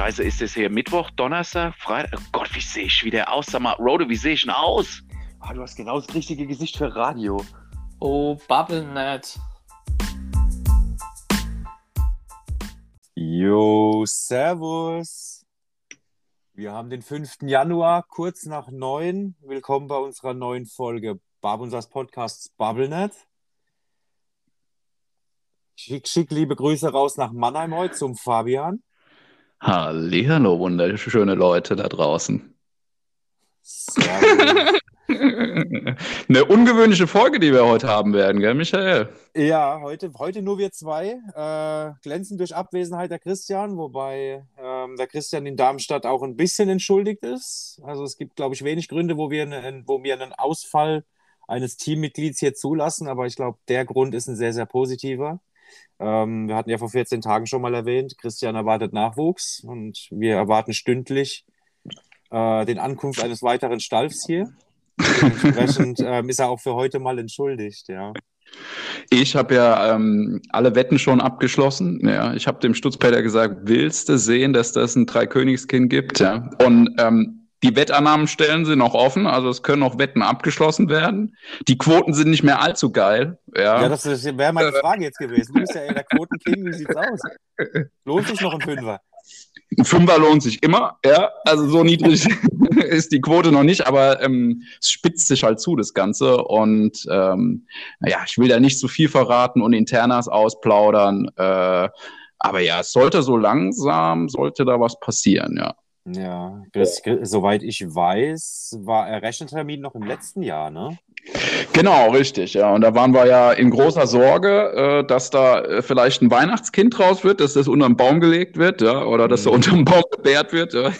Scheiße, ist es hier Mittwoch, Donnerstag, Freitag? Oh Gott, wie sehe ich wieder aus? Sag mal, Rode, wie sehe ich denn aus? Ah, du hast genau das richtige Gesicht für Radio. Oh, BubbleNet. Jo, Servus. Wir haben den 5. Januar, kurz nach 9. Willkommen bei unserer neuen Folge Babunsas Podcasts BubbleNet. Schick, schick liebe Grüße raus nach Mannheim heute zum Fabian. Hallihallo, wunderschöne Leute da draußen. Eine ungewöhnliche Folge, die wir heute haben werden, gell, Michael? Ja, heute, heute nur wir zwei. Äh, glänzen durch Abwesenheit der Christian, wobei ähm, der Christian in Darmstadt auch ein bisschen entschuldigt ist. Also es gibt, glaube ich, wenig Gründe, wo wir, ne, wo wir einen Ausfall eines Teammitglieds hier zulassen, aber ich glaube, der Grund ist ein sehr, sehr positiver. Ähm, wir hatten ja vor 14 Tagen schon mal erwähnt, Christian erwartet Nachwuchs und wir erwarten stündlich äh, den Ankunft eines weiteren Stalfs hier. Dementsprechend ähm, ist er auch für heute mal entschuldigt, ja. Ich habe ja ähm, alle Wetten schon abgeschlossen. Ja. Ich habe dem Stutzpeter gesagt, willst du sehen, dass das ein Dreikönigskind gibt? Ja. Und ähm, die Wettannahmenstellen sind noch offen, also es können noch Wetten abgeschlossen werden. Die Quoten sind nicht mehr allzu geil. Ja, ja das wäre meine Frage jetzt gewesen. Du bist ja der Quotenking, wie sieht's aus? Lohnt sich noch ein Fünfer? Ein Fünfer lohnt sich immer, ja. Also so niedrig ist die Quote noch nicht, aber ähm, es spitzt sich halt zu, das Ganze. Und ähm, naja, ich will da nicht zu viel verraten und Internas ausplaudern. Äh, aber ja, es sollte so langsam, sollte da was passieren, ja. Ja, das, soweit ich weiß, war er Rechentermin noch im letzten Jahr, ne? Genau, richtig, ja. Und da waren wir ja in großer Sorge, äh, dass da äh, vielleicht ein Weihnachtskind raus wird, dass das unter den Baum gelegt wird, ja, oder dass mhm. er unter dem Baum gebärt wird. Ja.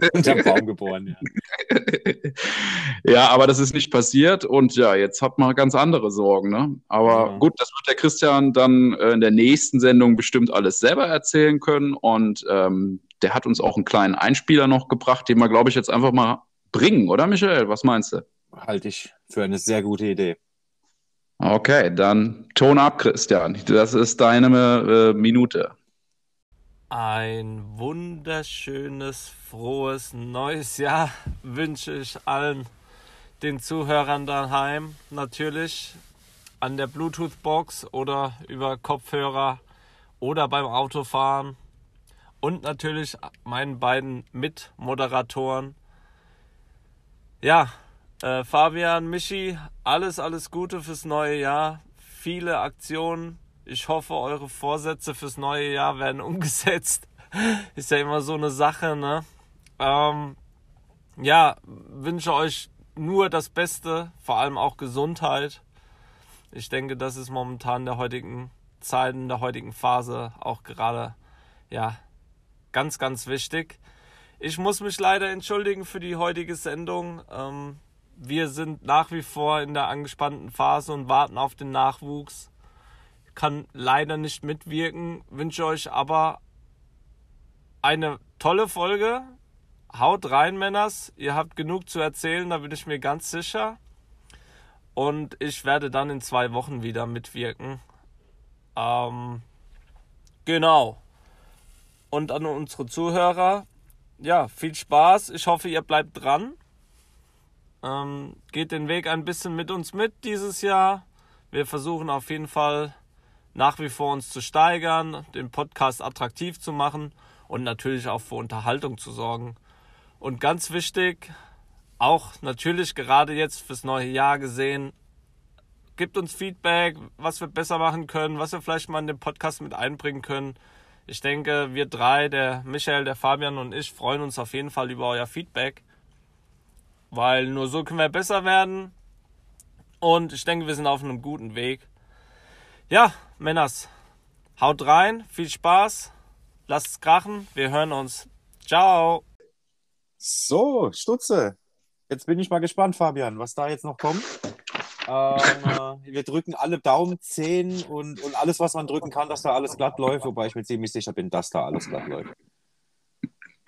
unter dem Baum geboren, ja. ja, aber das ist nicht passiert und ja, jetzt hat man ganz andere Sorgen, ne? Aber ja. gut, das wird der Christian dann äh, in der nächsten Sendung bestimmt alles selber erzählen können und ähm, der hat uns auch einen kleinen Einspieler noch gebracht, den wir, glaube ich, jetzt einfach mal bringen, oder Michael? Was meinst du? Halte ich für eine sehr gute Idee. Okay, dann Ton ab, Christian. Das ist deine äh, Minute. Ein wunderschönes, frohes neues Jahr wünsche ich allen den Zuhörern daheim. Natürlich an der Bluetooth-Box oder über Kopfhörer oder beim Autofahren und natürlich meinen beiden Mitmoderatoren. Ja, äh, Fabian, Michi, alles, alles Gute fürs neue Jahr. Viele Aktionen. Ich hoffe, eure Vorsätze fürs neue Jahr werden umgesetzt. Ist ja immer so eine Sache, ne? Ähm, ja, wünsche euch nur das Beste, vor allem auch Gesundheit. Ich denke, das ist momentan der heutigen Zeit, in der heutigen Phase auch gerade ja Ganz, ganz wichtig. Ich muss mich leider entschuldigen für die heutige Sendung. Ähm, wir sind nach wie vor in der angespannten Phase und warten auf den Nachwuchs. Kann leider nicht mitwirken, wünsche euch aber eine tolle Folge. Haut rein, Männers. Ihr habt genug zu erzählen, da bin ich mir ganz sicher. Und ich werde dann in zwei Wochen wieder mitwirken. Ähm, genau. Und an unsere Zuhörer, ja, viel Spaß. Ich hoffe, ihr bleibt dran. Ähm, geht den Weg ein bisschen mit uns mit dieses Jahr. Wir versuchen auf jeden Fall nach wie vor uns zu steigern, den Podcast attraktiv zu machen und natürlich auch für Unterhaltung zu sorgen. Und ganz wichtig, auch natürlich gerade jetzt fürs neue Jahr gesehen, gibt uns Feedback, was wir besser machen können, was wir vielleicht mal in den Podcast mit einbringen können. Ich denke, wir drei, der Michael, der Fabian und ich, freuen uns auf jeden Fall über euer Feedback, weil nur so können wir besser werden. Und ich denke, wir sind auf einem guten Weg. Ja, Männers, haut rein, viel Spaß, lasst es krachen, wir hören uns. Ciao. So, Stutze. Jetzt bin ich mal gespannt, Fabian, was da jetzt noch kommt. Ähm, wir drücken alle Daumen, Zehen und, und alles, was man drücken kann, dass da alles glatt läuft, wobei ich mir ziemlich sicher bin, dass da alles glatt läuft.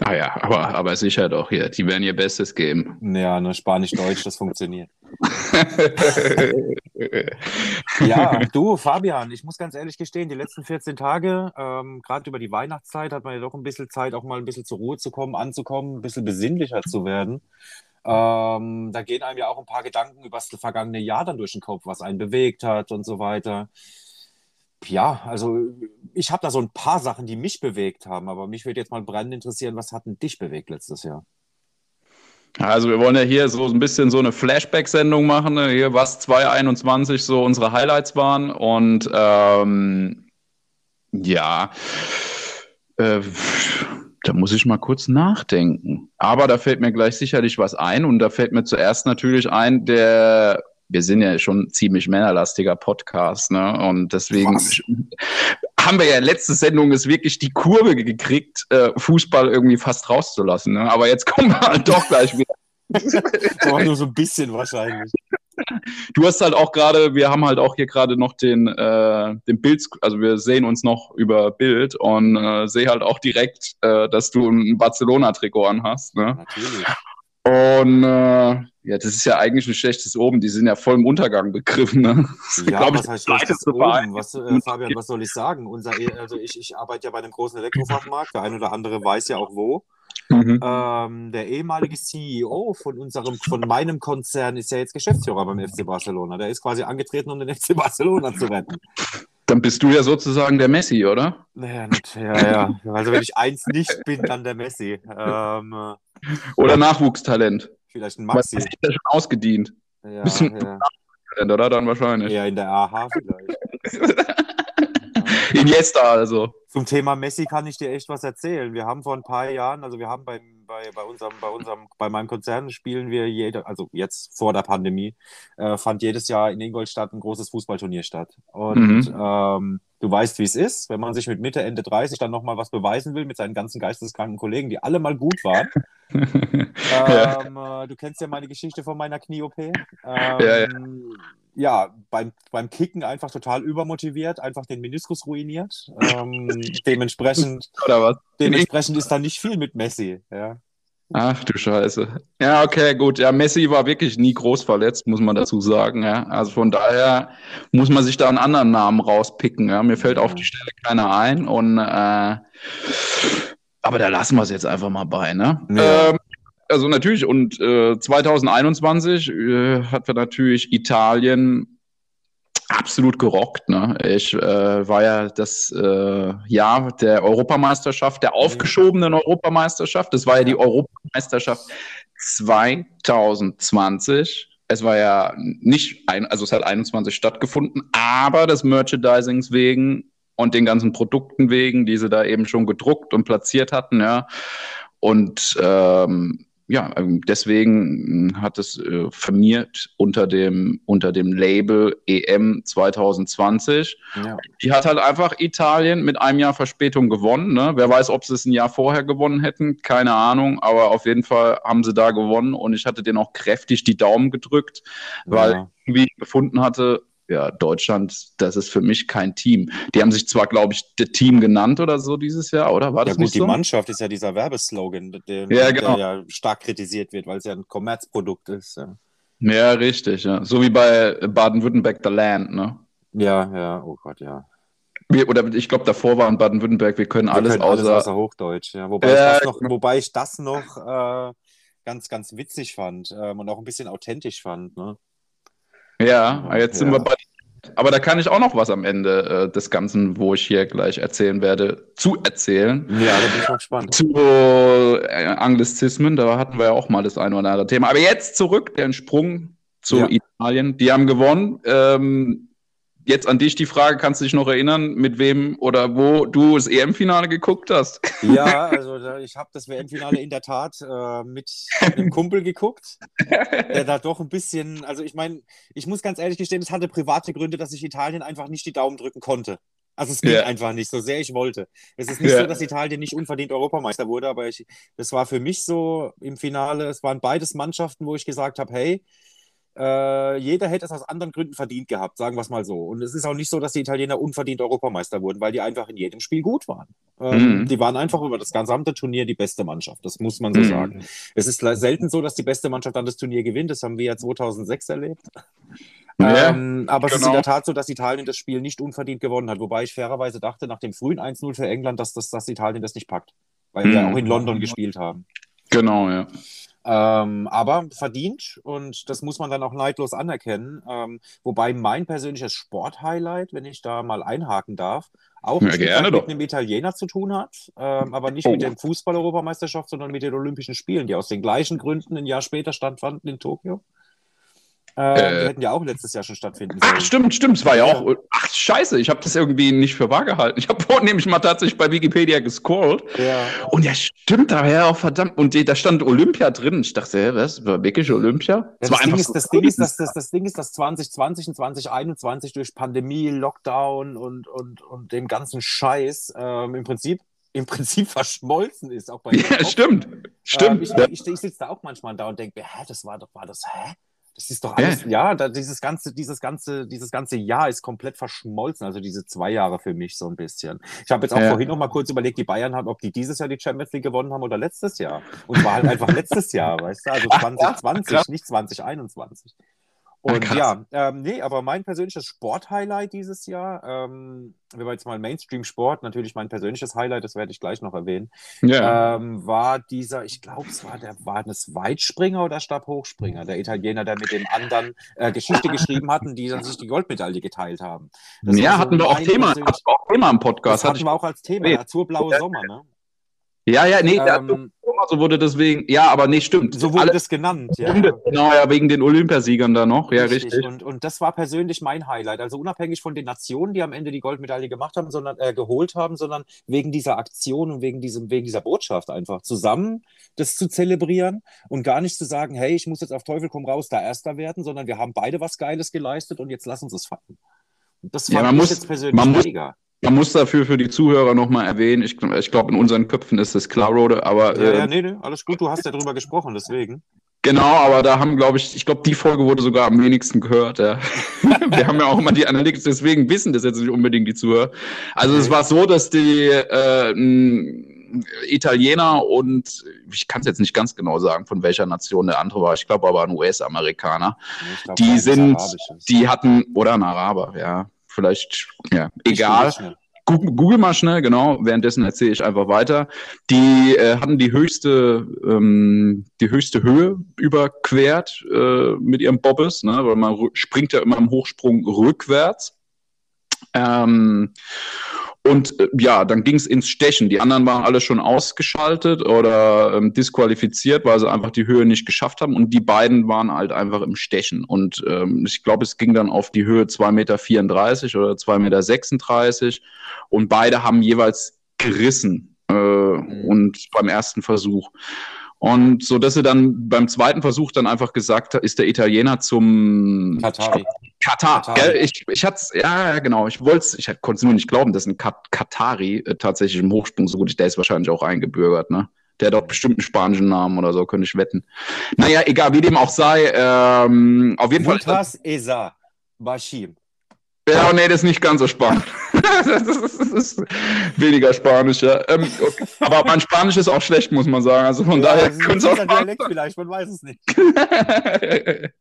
Ah ja, aber, aber sicher doch hier. Die werden ihr Bestes geben. Ja, ne, Spanisch-Deutsch, das funktioniert. ja, du, Fabian, ich muss ganz ehrlich gestehen, die letzten 14 Tage, ähm, gerade über die Weihnachtszeit, hat man ja doch ein bisschen Zeit, auch mal ein bisschen zur Ruhe zu kommen, anzukommen, ein bisschen besinnlicher zu werden. Ähm, da gehen einem ja auch ein paar Gedanken über das vergangene Jahr dann durch den Kopf, was einen bewegt hat und so weiter. Ja, also ich habe da so ein paar Sachen, die mich bewegt haben, aber mich würde jetzt mal brennend interessieren, was hat denn dich bewegt letztes Jahr? Also wir wollen ja hier so ein bisschen so eine Flashback-Sendung machen, ne? hier was 2021 so unsere Highlights waren und ähm, ja, äh, da muss ich mal kurz nachdenken. Aber da fällt mir gleich sicherlich was ein und da fällt mir zuerst natürlich ein, der wir sind ja schon ziemlich männerlastiger Podcast, ne? Und deswegen was? haben wir ja letzte Sendung ist wirklich die Kurve gekriegt, äh, Fußball irgendwie fast rauszulassen. Ne? Aber jetzt kommen wir halt doch gleich wieder. Aber nur so ein bisschen wahrscheinlich. Du hast halt auch gerade, wir haben halt auch hier gerade noch den, äh, den Bild, also wir sehen uns noch über Bild und äh, sehe halt auch direkt, äh, dass du ein Barcelona-Trikot anhast. Ne? Natürlich. Und äh, ja, das ist ja eigentlich ein schlechtes Oben. Die sind ja voll im Untergang begriffen. Ne? Ja, glaub, was heißt schlechtes Oben? Was, äh, Fabian, was soll ich sagen? Unser, e, also ich, ich arbeite ja bei einem großen Elektrofachmarkt. Der eine oder andere weiß ja auch wo. Mhm. Ähm, der ehemalige CEO von unserem, von meinem Konzern ist ja jetzt Geschäftsführer beim FC Barcelona. Der ist quasi angetreten, um den FC Barcelona zu retten. Dann bist du ja sozusagen der Messi, oder? Ja, ja, ja. Also wenn ich eins nicht bin, dann der Messi. Ähm, oder Nachwuchstalent. Vielleicht ein Maxi. ist ja schon ausgedient. Ja, Bisschen ja. Talent, oder? Dann wahrscheinlich. Ja, in der AH vielleicht. Iniesta also. Zum Thema Messi kann ich dir echt was erzählen. Wir haben vor ein paar Jahren, also wir haben beim, bei, bei, unserem, bei, unserem, bei meinem Konzern spielen wir jede, also jetzt vor der Pandemie, äh, fand jedes Jahr in Ingolstadt ein großes Fußballturnier statt. Und mhm. ähm, du weißt, wie es ist, wenn man sich mit Mitte, Ende 30 dann nochmal was beweisen will mit seinen ganzen geisteskranken Kollegen, die alle mal gut waren. ähm, äh, du kennst ja meine Geschichte von meiner Knie-OP. Ähm, ja, ja. Ja, beim, beim Kicken einfach total übermotiviert, einfach den Meniskus ruiniert. Ähm, dementsprechend, dementsprechend ist da nicht viel mit Messi. Ja. Ach du Scheiße. Ja, okay, gut. Ja, Messi war wirklich nie groß verletzt, muss man dazu sagen. Ja. Also von daher muss man sich da einen anderen Namen rauspicken. Ja. Mir fällt auf die Stelle keiner ein. Und äh, aber da lassen wir es jetzt einfach mal bei. Ne? Ja. Ähm, also natürlich, und äh, 2021 äh, hat wir natürlich Italien absolut gerockt. Ne? Ich äh, war ja das äh, Jahr der Europameisterschaft, der aufgeschobenen Europameisterschaft. Das war ja die Europameisterschaft 2020. Es war ja nicht ein, also es hat 21 stattgefunden, aber des Merchandisings wegen und den ganzen Produkten wegen, die sie da eben schon gedruckt und platziert hatten, ja. Und ähm, ja, ähm, deswegen hm, hat es äh, firmiert unter dem, unter dem Label EM 2020. Ja. Die hat halt einfach Italien mit einem Jahr Verspätung gewonnen. Ne? Wer weiß, ob sie es ein Jahr vorher gewonnen hätten, keine Ahnung, aber auf jeden Fall haben sie da gewonnen und ich hatte denen auch kräftig die Daumen gedrückt, weil ja. irgendwie ich gefunden hatte, ja, Deutschland, das ist für mich kein Team. Die haben sich zwar, glaube ich, das Team genannt oder so dieses Jahr, oder? War das ja, gut, nicht so? die Mannschaft ist ja dieser Werbeslogan, der ja, genau. ja stark kritisiert wird, weil es ja ein Kommerzprodukt ist. Ja, ja richtig, ja. So wie bei Baden-Württemberg The Land, ne? Ja, ja, oh Gott, ja. Wir, oder ich glaube, davor war in Baden-Württemberg, wir können wir alles, können außer, alles außer Hochdeutsch, ja. Wobei, äh, ich, das noch, wobei ich das noch äh, ganz, ganz witzig fand ähm, und auch ein bisschen authentisch fand, ne? Ja, jetzt ja. sind wir bei. Aber da kann ich auch noch was am Ende äh, des Ganzen, wo ich hier gleich erzählen werde, zu erzählen. Ja, da bin ich mal gespannt. Zu äh, Anglizismen, da hatten wir ja auch mal das eine oder andere Thema. Aber jetzt zurück, der Sprung zu ja. Italien. Die haben gewonnen. Ähm, Jetzt an dich die Frage, kannst du dich noch erinnern, mit wem oder wo du das EM-Finale geguckt hast? Ja, also ich habe das WM-Finale in der Tat äh, mit einem Kumpel geguckt, der da doch ein bisschen, also ich meine, ich muss ganz ehrlich gestehen, es hatte private Gründe, dass ich Italien einfach nicht die Daumen drücken konnte. Also es ging ja. einfach nicht, so sehr ich wollte. Es ist nicht ja. so, dass Italien nicht unverdient Europameister wurde, aber ich, das war für mich so im Finale, es waren beides Mannschaften, wo ich gesagt habe, hey, äh, jeder hätte es aus anderen Gründen verdient gehabt, sagen wir es mal so. Und es ist auch nicht so, dass die Italiener unverdient Europameister wurden, weil die einfach in jedem Spiel gut waren. Ähm, mhm. Die waren einfach über das gesamte Turnier die beste Mannschaft, das muss man so mhm. sagen. Es ist selten so, dass die beste Mannschaft dann das Turnier gewinnt, das haben wir ja 2006 erlebt. Ja, ähm, aber genau. es ist in genau. der Tat so, dass Italien das Spiel nicht unverdient gewonnen hat. Wobei ich fairerweise dachte, nach dem frühen 1-0 für England, dass, das, dass Italien das nicht packt. Weil hm. wir auch in London gespielt haben. Genau, ja. Ähm, aber verdient und das muss man dann auch neidlos anerkennen. Ähm, wobei mein persönliches Sporthighlight, wenn ich da mal einhaken darf, auch ja, mit doch. einem Italiener zu tun hat, ähm, aber nicht oh. mit der Fußball-Europameisterschaft, sondern mit den Olympischen Spielen, die aus den gleichen Gründen ein Jahr später stattfanden in Tokio. Äh, äh, die hätten ja auch letztes Jahr schon stattfinden sollen. Ach, stimmt, stimmt. Es war ja, auch. Ach, scheiße, ich habe das irgendwie nicht für wahr gehalten. Ich habe vorhin nämlich mal tatsächlich bei Wikipedia gescrollt. Ja. Und ja, stimmt, da war ja auch verdammt. Und da stand Olympia drin. Ich dachte, hä, was? War wirklich Olympia? Ja, das, das, Ding ist, so das, Ding ist, das, das, das Ding ist, dass 2020 und 2021 durch Pandemie, Lockdown und, und, und dem ganzen Scheiß ähm, im Prinzip im Prinzip verschmolzen ist. Auch bei ja, stimmt. Stimmt. Ähm, ich, ich, ich, ich sitze da auch manchmal da und denke, hä, das war doch, war das, hä? Das ist doch alles, ja, ja dieses ganze, dieses ganze, dieses ganze Jahr ist komplett verschmolzen. Also diese zwei Jahre für mich so ein bisschen. Ich habe jetzt auch ja. vorhin noch mal kurz überlegt, die Bayern haben, ob die dieses Jahr die Champions League gewonnen haben oder letztes Jahr. Und zwar halt einfach letztes Jahr, weißt du? Also 2020, Ach, nicht 2021. Und ja, ähm, nee, aber mein persönliches Sporthighlight dieses Jahr, ähm, wenn wir jetzt mal Mainstream-Sport, natürlich mein persönliches Highlight, das werde ich gleich noch erwähnen, ja. ähm, war dieser, ich glaube, es war der, war das Weitspringer oder Stabhochspringer, der Italiener, der mit dem anderen äh, Geschichte geschrieben hatten, die dann sich die Goldmedaille geteilt haben. Das ja, so hatten wir auch Thema, auch Thema im Podcast. Das hatten wir auch als Thema, ja, zur blaue Sommer, ne? Ja, ja, nee, ähm, so wurde deswegen, ja, aber nee, stimmt. So wurde Alle, das genannt, ja. Genau, ja, wegen den Olympiasiegern da noch, ja, richtig. richtig. Und, und das war persönlich mein Highlight. Also unabhängig von den Nationen, die am Ende die Goldmedaille gemacht haben, sondern äh, geholt haben, sondern wegen dieser Aktion und wegen, diesem, wegen dieser Botschaft einfach zusammen das zu zelebrieren und gar nicht zu sagen, hey, ich muss jetzt auf Teufel komm raus da Erster werden, sondern wir haben beide was Geiles geleistet und jetzt lass uns es feiern. Das fand ja, man muss, jetzt persönlich man mega. Muss, man muss dafür für die Zuhörer nochmal erwähnen, ich, ich glaube, in unseren Köpfen ist es klar, Rode, aber. Ja, äh, ja, nee, nee, alles gut, du hast ja drüber gesprochen, deswegen. Genau, aber da haben, glaube ich, ich glaube, die Folge wurde sogar am wenigsten gehört. Ja. Wir haben ja auch immer die Analytics, deswegen wissen das jetzt nicht unbedingt die Zuhörer. Also es war so, dass die äh, Italiener und ich kann es jetzt nicht ganz genau sagen, von welcher Nation der andere war. Ich glaube aber ein US-Amerikaner. Die sind, die hatten oder ein Araber, ja vielleicht, ja, egal. Google, mal schnell, genau. Währenddessen erzähle ich einfach weiter. Die äh, hatten die höchste, ähm, die höchste Höhe überquert äh, mit ihrem Bobbes, ne? weil man springt ja immer im Hochsprung rückwärts. Ähm, und äh, ja, dann ging es ins Stechen. Die anderen waren alle schon ausgeschaltet oder ähm, disqualifiziert, weil sie einfach die Höhe nicht geschafft haben. Und die beiden waren halt einfach im Stechen. Und ähm, ich glaube, es ging dann auf die Höhe 2,34 Meter oder 2,36 Meter. Und beide haben jeweils gerissen. Äh, mhm. Und beim ersten Versuch. Und so, dass er dann beim zweiten Versuch dann einfach gesagt hat, ist der Italiener zum Katari. Katar. Katari. Ich, ich hatte ja, genau. Ich wollte ich konnte es nur nicht glauben, dass ein Kat Katari äh, tatsächlich im Hochsprung so gut ist. Der ist wahrscheinlich auch eingebürgert, ne? Der hat auch bestimmt einen spanischen Namen oder so, könnte ich wetten. Naja, egal, wie dem auch sei. Ähm, auf jeden Fall. Was Esa Bashim. Ja, nee, das ist nicht ganz so spannend. das, ist, das, ist, weniger Spanisch, ja. Ähm, okay. Aber mein Spanisch ist auch schlecht, muss man sagen. Also von ja, daher könnte es auch. Dialekt vielleicht, man weiß es nicht.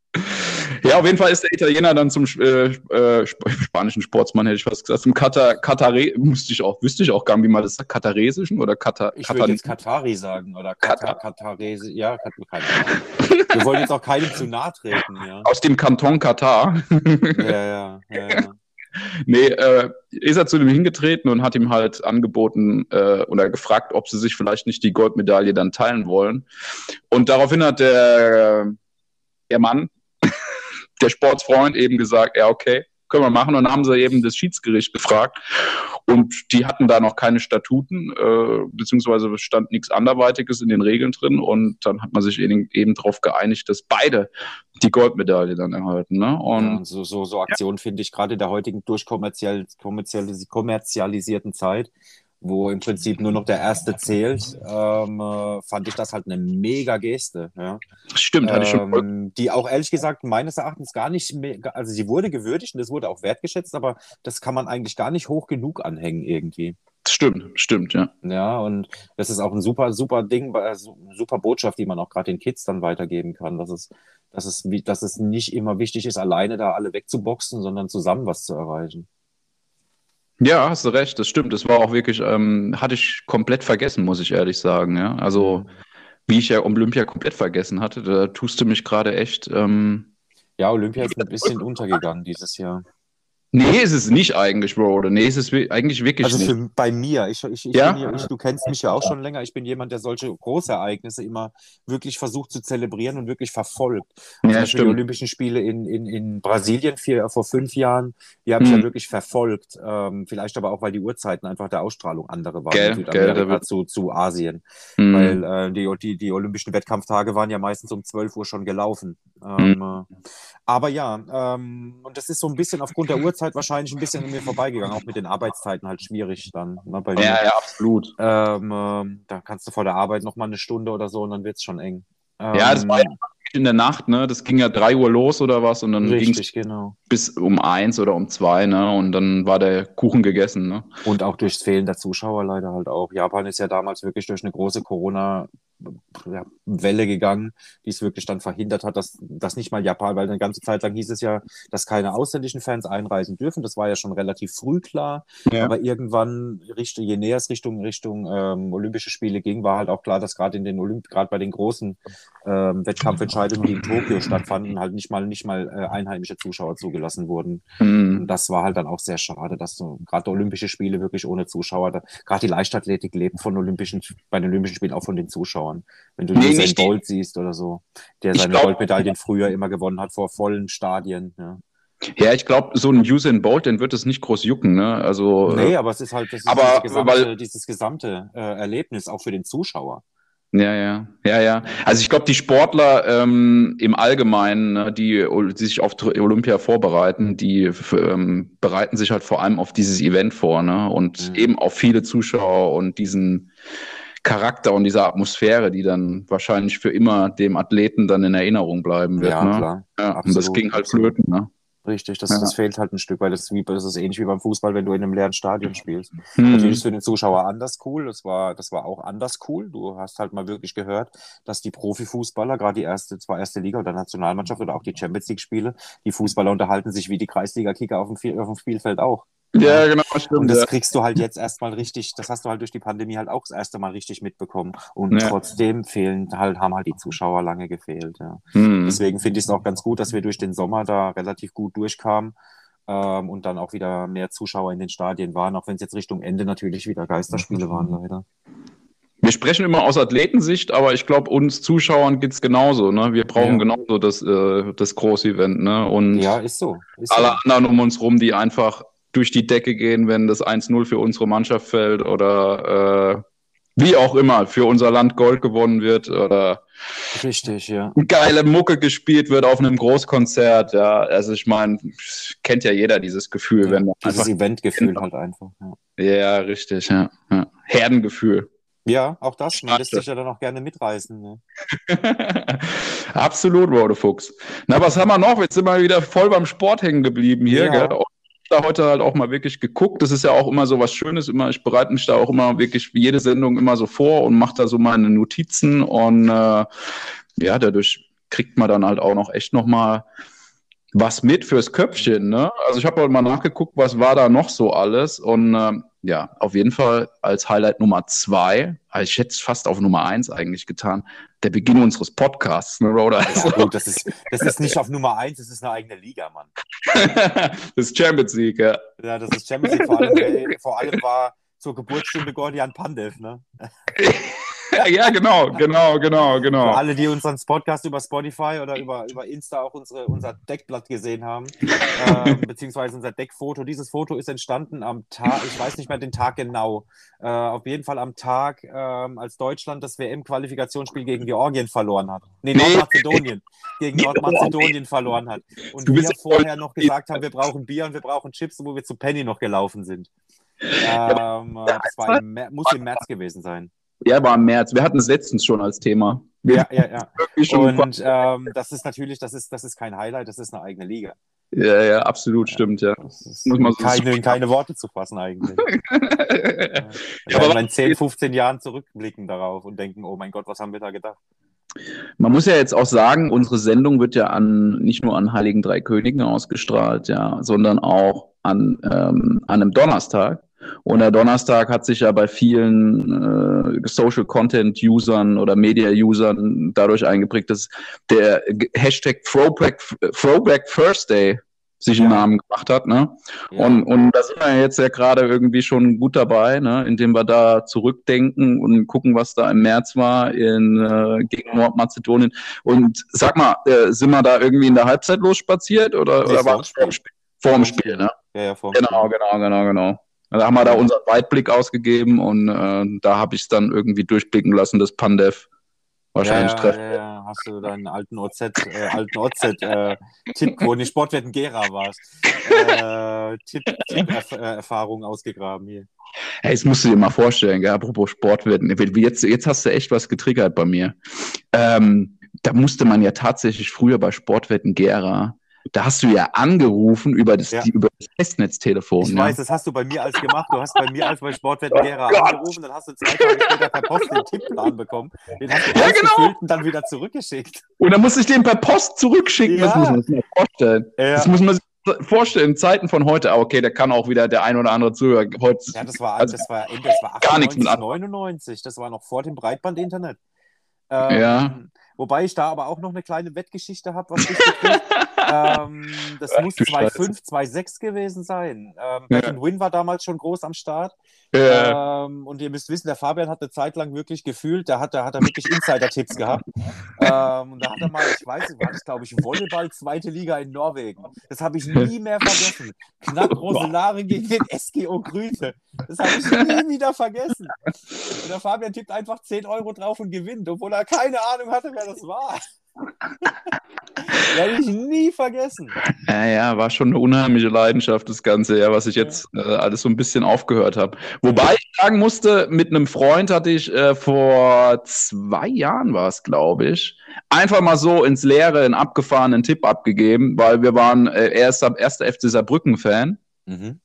ja, auf jeden Fall ist der Italiener dann zum äh, äh, spanischen Sportsmann, hätte ich fast gesagt, zum Katar, Katare, musste ich auch, wüsste ich auch gar nicht, wie man das sagt, Kataresischen oder Katar. Ich würde jetzt Katari sagen oder Katar, Katarese, ja, Ahnung. Wir wollen jetzt auch keinem zu nahe treten, ja. Aus dem Kanton Katar. ja, ja, ja. ja. Nee, äh, ist er zu dem hingetreten und hat ihm halt angeboten äh, oder gefragt, ob sie sich vielleicht nicht die Goldmedaille dann teilen wollen. Und daraufhin hat der, der Mann, der Sportsfreund, eben gesagt, ja, okay, können wir machen. Und dann haben sie eben das Schiedsgericht gefragt. Und die hatten da noch keine Statuten, äh, beziehungsweise stand nichts anderweitiges in den Regeln drin. Und dann hat man sich eben, eben darauf geeinigt, dass beide die Goldmedaille dann erhalten. Ne? Und, ja, so, so, so Aktionen ja. finde ich gerade in der heutigen durchkommerzialisierten kommerzialisierten Zeit wo im Prinzip nur noch der Erste zählt, ähm, äh, fand ich das halt eine mega Geste. Ja. Stimmt, hatte ähm, ich schon. Ähm, die auch ehrlich gesagt meines Erachtens gar nicht, mehr, also sie wurde gewürdigt und es wurde auch wertgeschätzt, aber das kann man eigentlich gar nicht hoch genug anhängen irgendwie. Stimmt, stimmt, ja. Ja, und das ist auch ein super, super Ding, äh, super Botschaft, die man auch gerade den Kids dann weitergeben kann, dass es, dass es, dass es nicht immer wichtig ist, alleine da alle wegzuboxen, sondern zusammen was zu erreichen. Ja, hast du recht, das stimmt. Das war auch wirklich, ähm, hatte ich komplett vergessen, muss ich ehrlich sagen. Ja, also mhm. wie ich ja Olympia komplett vergessen hatte, da tust du mich gerade echt. Ähm, ja, Olympia ist ein bisschen untergegangen dieses Jahr. Nee, ist es nicht eigentlich, Bro. Oder nee, ist es eigentlich wirklich also nicht. bei mir, ich, ich, ich, ja? ja ich, du kennst mich ja auch schon länger. Ich bin jemand, der solche Großereignisse immer wirklich versucht zu zelebrieren und wirklich verfolgt. Also ja, stimmt. Die Olympischen Spiele in, in, in Brasilien vier, vor fünf Jahren, die habe ich ja mhm. wirklich verfolgt. Ähm, vielleicht aber auch, weil die Uhrzeiten einfach der Ausstrahlung andere waren. Gell, Südamerika gell, zu, zu Asien. Mhm. Weil äh, die, die, die Olympischen Wettkampftage waren ja meistens um 12 Uhr schon gelaufen. Ähm, mhm. Aber ja, ähm, und das ist so ein bisschen aufgrund der Uhrzeit wahrscheinlich ein bisschen an mir vorbeigegangen, auch mit den Arbeitszeiten halt schwierig dann. Ne, ja, ja, absolut. Ähm, äh, da kannst du vor der Arbeit noch mal eine Stunde oder so und dann wird es schon eng. ja, das war ja ähm, in der Nacht, ne? Das ging ja drei Uhr los oder was und dann ging es genau. bis um eins oder um zwei, ne? Und dann war der Kuchen gegessen, ne? Und auch durchs Fehlen der Zuschauer leider halt auch. Japan ist ja damals wirklich durch eine große Corona ja, Welle gegangen, die es wirklich dann verhindert hat, dass, dass nicht mal Japan, weil eine ganze Zeit lang hieß es ja, dass keine ausländischen Fans einreisen dürfen. Das war ja schon relativ früh klar. Ja. Aber irgendwann, Richtung, je näher es Richtung, Richtung ähm, Olympische Spiele ging, war halt auch klar, dass gerade in den Olymp gerade bei den großen ähm, Wettkampfentscheidungen, die in Tokio stattfanden, halt nicht mal nicht mal äh, einheimische Zuschauer zugelassen wurden. Mhm. Und das war halt dann auch sehr schade, dass so gerade Olympische Spiele wirklich ohne Zuschauer, gerade die Leichtathletik lebt von Olympischen, bei den Olympischen Spielen auch von den Zuschauern. Zuschauern. Wenn du nee, Usain Bolt siehst oder so, der seine glaub, Goldmedaillen früher immer gewonnen hat vor vollen Stadien. Ja. Ja, ich glaube, so ein Usain Bolt, den wird es nicht groß jucken, ne? Also, nee, äh, aber es ist halt das ist aber, dieses gesamte, weil, dieses gesamte äh, Erlebnis auch für den Zuschauer. Ja, ja, ja, ja. Also ich glaube, die Sportler ähm, im Allgemeinen, ne, die, die sich auf Olympia vorbereiten, die ähm, bereiten sich halt vor allem auf dieses Event vor, ne? Und mhm. eben auf viele Zuschauer und diesen Charakter und diese Atmosphäre, die dann wahrscheinlich für immer dem Athleten dann in Erinnerung bleiben wird. Ja, ne? klar. Ja, absolut, und das ging halt flöten, ne? Richtig, das, ja. das fehlt halt ein Stück, weil das, ist, wie, das ist ähnlich wie beim Fußball, wenn du in einem leeren Stadion spielst. Mhm. Natürlich ist für den Zuschauer anders cool, das war, das war auch anders cool. Du hast halt mal wirklich gehört, dass die Profifußballer, gerade die erste, zwar erste Liga oder Nationalmannschaft oder auch die Champions League-Spiele, die Fußballer unterhalten sich wie die Kreisliga-Kicker auf auf dem Spielfeld auch. Ja, genau, stimmt. Und das ja. kriegst du halt jetzt erstmal richtig, das hast du halt durch die Pandemie halt auch das erste Mal richtig mitbekommen. Und ja. trotzdem fehlen halt, haben halt die Zuschauer lange gefehlt. Ja. Hm. Deswegen finde ich es auch ganz gut, dass wir durch den Sommer da relativ gut durchkamen. Ähm, und dann auch wieder mehr Zuschauer in den Stadien waren, auch wenn es jetzt Richtung Ende natürlich wieder Geisterspiele waren, leider. Wir sprechen immer aus Athletensicht, aber ich glaube, uns Zuschauern geht es genauso. Ne? Wir brauchen ja. genauso das, äh, das Groß-Event. Ne? Und ja, ist so. Ist alle so. anderen um uns rum, die einfach durch die Decke gehen, wenn das 1-0 für unsere Mannschaft fällt oder äh, wie auch immer für unser Land Gold gewonnen wird oder Richtig, ja. geile Mucke gespielt wird auf einem Großkonzert. Ja, also ich meine, kennt ja jeder dieses Gefühl, ja, wenn dieses Eventgefühl halt einfach. Ja, ja richtig, ja. ja. Herdengefühl. Ja, auch das. Man lässt sich ja dann auch gerne mitreißen. Ne? Absolut, Rode Fuchs. Na, was haben wir noch? Jetzt sind wir wieder voll beim Sport hängen geblieben hier. Ja. Gell? Da heute halt auch mal wirklich geguckt. Das ist ja auch immer so was Schönes. Immer, ich bereite mich da auch immer wirklich jede Sendung immer so vor und mache da so meine Notizen und äh, ja, dadurch kriegt man dann halt auch noch echt noch mal was mit fürs Köpfchen. Ne? Also ich habe halt mal nachgeguckt, was war da noch so alles und äh, ja, auf jeden Fall als Highlight Nummer zwei, also ich hätte es fast auf Nummer eins eigentlich getan, der Beginn unseres Podcasts, ne, Roder? Ja, gut, das ist, das ist nicht auf Nummer eins, das ist eine eigene Liga, Mann. das ist Champions League, ja. Ja, das ist Champions League. Vor allem, vor allem war zur Geburtsstunde Gordian Pandev, ne? ja, genau, genau, genau, genau. Für alle, die unseren Podcast über Spotify oder über, über Insta auch unsere, unser Deckblatt gesehen haben, äh, beziehungsweise unser Deckfoto. Dieses Foto ist entstanden am Tag, ich weiß nicht mehr den Tag genau, äh, auf jeden Fall am Tag, äh, als Deutschland das WM-Qualifikationsspiel gegen Georgien verloren hat. Nee, nee. Nordmazedonien. Gegen Nordmazedonien verloren hat. Und wir vorher noch gesagt haben, wir brauchen Bier und wir brauchen Chips, wo wir zu Penny noch gelaufen sind. Ähm, äh, das war im, muss im März gewesen sein. Ja, war im März. Wir hatten es letztens schon als Thema. Ja, ja, ja. Und ähm, das ist natürlich, das ist, das ist kein Highlight, das ist eine eigene Liga. Ja, ja, absolut, stimmt, ja. Muss man so keine, keine Worte zu fassen eigentlich. ja. Ja, aber in 10, 15 Jahren zurückblicken darauf und denken, oh mein Gott, was haben wir da gedacht? Man muss ja jetzt auch sagen, unsere Sendung wird ja an nicht nur an Heiligen Drei Königen ausgestrahlt, ja, sondern auch an, ähm, an einem Donnerstag. Und der Donnerstag hat sich ja bei vielen äh, Social Content Usern oder Media Usern dadurch eingeprägt, dass der Hashtag Throwback, Throwback Thursday sich einen Namen gemacht hat. Ne? Ja. Und, und da sind wir jetzt ja gerade irgendwie schon gut dabei, ne? indem wir da zurückdenken und gucken, was da im März war in, äh, gegen Nordmazedonien. Und sag mal, äh, sind wir da irgendwie in der Halbzeit losspaziert oder, nee, oder war das vor dem Spiel? Vor dem Spiel, ne? Ja, ja, vor dem genau, Spiel. genau, genau, genau. Da haben wir da unseren Weitblick ausgegeben und äh, da habe ich es dann irgendwie durchblicken lassen, dass Pandev wahrscheinlich ja, treffen. Ja, ja, hast du deinen alten OZ, äh, alten OZ äh, Tipp, wo die Sportwetten Gera warst, äh, Tipp, Tipp -Erf Erfahrung ausgegraben hier. Hey, das musst du dir mal vorstellen, gell? apropos Sportwetten. Jetzt, jetzt hast du echt was getriggert bei mir. Ähm, da musste man ja tatsächlich früher bei Sportwetten Gera da hast du ja angerufen über das, Ja. die, über das Festnetztelefon. Ich ne? weiß, das hast du bei mir als gemacht. Du hast bei mir als bei Sportwetten Gera angerufen, dann hast du zwei Tage später per Post den Tippplan bekommen. Den hast du Ja, genau. und dann wieder zurückgeschickt. Und dann muss ich den per Post zurückschicken. Das Ja. muss man sich mal vorstellen. Ja. Das muss man sich vorstellen. In Zeiten von heute, ah, okay, da kann auch wieder der ein oder andere Zuhörer heute. Ja, das war, Also, das war Ende, das war gar nichts mit 98, 99. Das war noch vor dem Breitband-Internet. Ähm, Ja. Wobei ich da aber auch noch eine kleine Wettgeschichte habe, was betrifft. Ähm, das Ach, muss du 2,5, 2,6 gewesen sein. Ähm, Ja. Win war damals schon groß am Start. äh, Ähm, und ihr müsst wissen, der Fabian hat eine Zeit lang wirklich gefühlt, da hat, er- hat er wirklich Insider-Tipps gehabt. Ähm, und da hat er mal, ich weiß nicht, war das glaube ich Volleyball, zweite Liga in Norwegen. Das habe ich nie mehr vergessen. Knack Roselare gegen den SGO Grüte. Das habe ich nie wieder vergessen. Und der Fabian tippt einfach 10 Euro drauf und gewinnt, obwohl er keine Ahnung hatte, wer das war. Werde ich nie vergessen. ja, ja, war schon eine unheimliche Leidenschaft, das Ganze, ja, was ich jetzt äh, alles so ein bisschen aufgehört habe. Wobei ich sagen musste, mit einem Freund hatte ich äh, vor zwei Jahren war es, glaube ich, einfach mal so ins Leere einen abgefahrenen Tipp abgegeben, weil wir waren äh, erster, erster FC Saarbrücken-Fan. Mhm.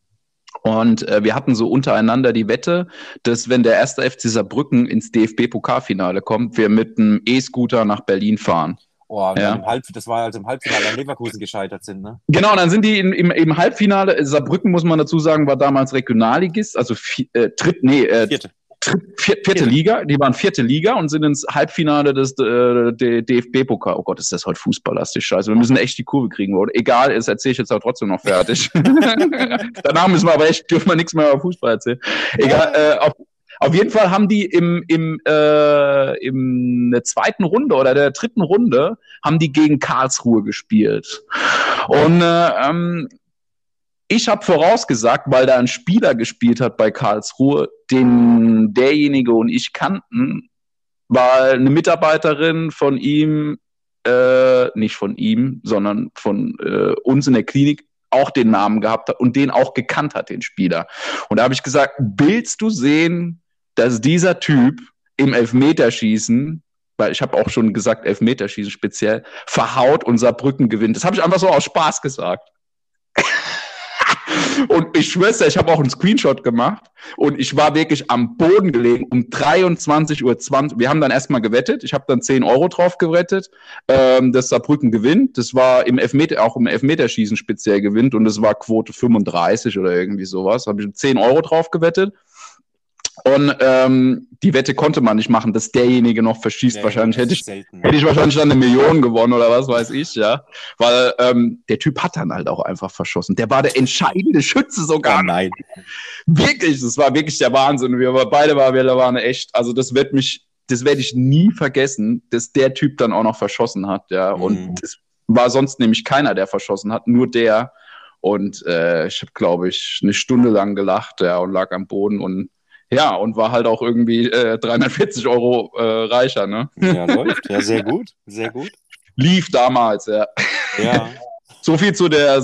Und äh, wir hatten so untereinander die Wette, dass wenn der erste FC Saarbrücken ins DFB-Pokalfinale kommt, wir mit einem E-Scooter nach Berlin fahren. Oh, Ja. Halb, das war als im Halbfinale an Leverkusen gescheitert sind, ne? Genau, dann sind die in, im, im Halbfinale, Saarbrücken muss man dazu sagen, war damals Regionalligist, also äh, Dritt, nee, äh, Vierte. Vierte Liga, die waren vierte Liga und sind ins Halbfinale des äh, der DFB-Pokal. Oh Gott, ist das heute fußballastig, scheiße. Wir müssen echt die Kurve kriegen, oder? Egal, das erzähle ich jetzt aber trotzdem noch fertig. Danach müssen wir aber echt, dürfen wir nichts mehr über Fußball erzählen. Egal, äh, auf, auf jeden Fall haben die im, im, äh, im der zweiten Runde oder der dritten Runde haben die gegen Karlsruhe gespielt. Und äh, ähm, ich habe vorausgesagt, weil da ein Spieler gespielt hat bei Karlsruhe, den derjenige und ich kannten, war eine Mitarbeiterin von ihm, äh, nicht von ihm, sondern von äh, uns in der Klinik auch den Namen gehabt hat und den auch gekannt hat, den Spieler. Und da habe ich gesagt, willst du sehen, dass dieser Typ im Elfmeterschießen, weil ich habe auch schon gesagt, Elfmeterschießen speziell, verhaut und Saarbrücken gewinnt. Das habe ich einfach so aus Spaß gesagt. Und ich schwör's dir, ich habe auch einen Screenshot gemacht und ich war wirklich am Boden gelegen um 23.20 Uhr. Wir haben dann erstmal gewettet. Ich habe dann 10 Euro drauf gewettet, ähm, dass Saarbrücken gewinnt. Das war im Elfmeter, auch im Elfmeterschießen speziell gewinnt und das war Quote 35 oder irgendwie sowas. Habe ich 10 Euro drauf gewettet. Und ähm, die Wette konnte man nicht machen, dass derjenige noch verschießt. Nee, wahrscheinlich hätte ich selten. hätte ich wahrscheinlich dann eine Million gewonnen oder was weiß ich, ja. Weil ähm, der Typ hat dann halt auch einfach verschossen. Der war der entscheidende Schütze sogar. Oh nein. Wirklich, das war wirklich der Wahnsinn. Wir waren, beide waren, wir waren echt, also das wird mich, das werde ich nie vergessen, dass der Typ dann auch noch verschossen hat, ja. Mhm. Und es war sonst nämlich keiner, der verschossen hat, nur der. Und äh, ich habe, glaube ich, eine Stunde lang gelacht, ja, und lag am Boden und ja, und war halt auch irgendwie äh, 340 Euro äh, reicher, ne? Ja, läuft. Ja, sehr gut. Sehr gut. Lief damals, ja. Ja. So viel zu der,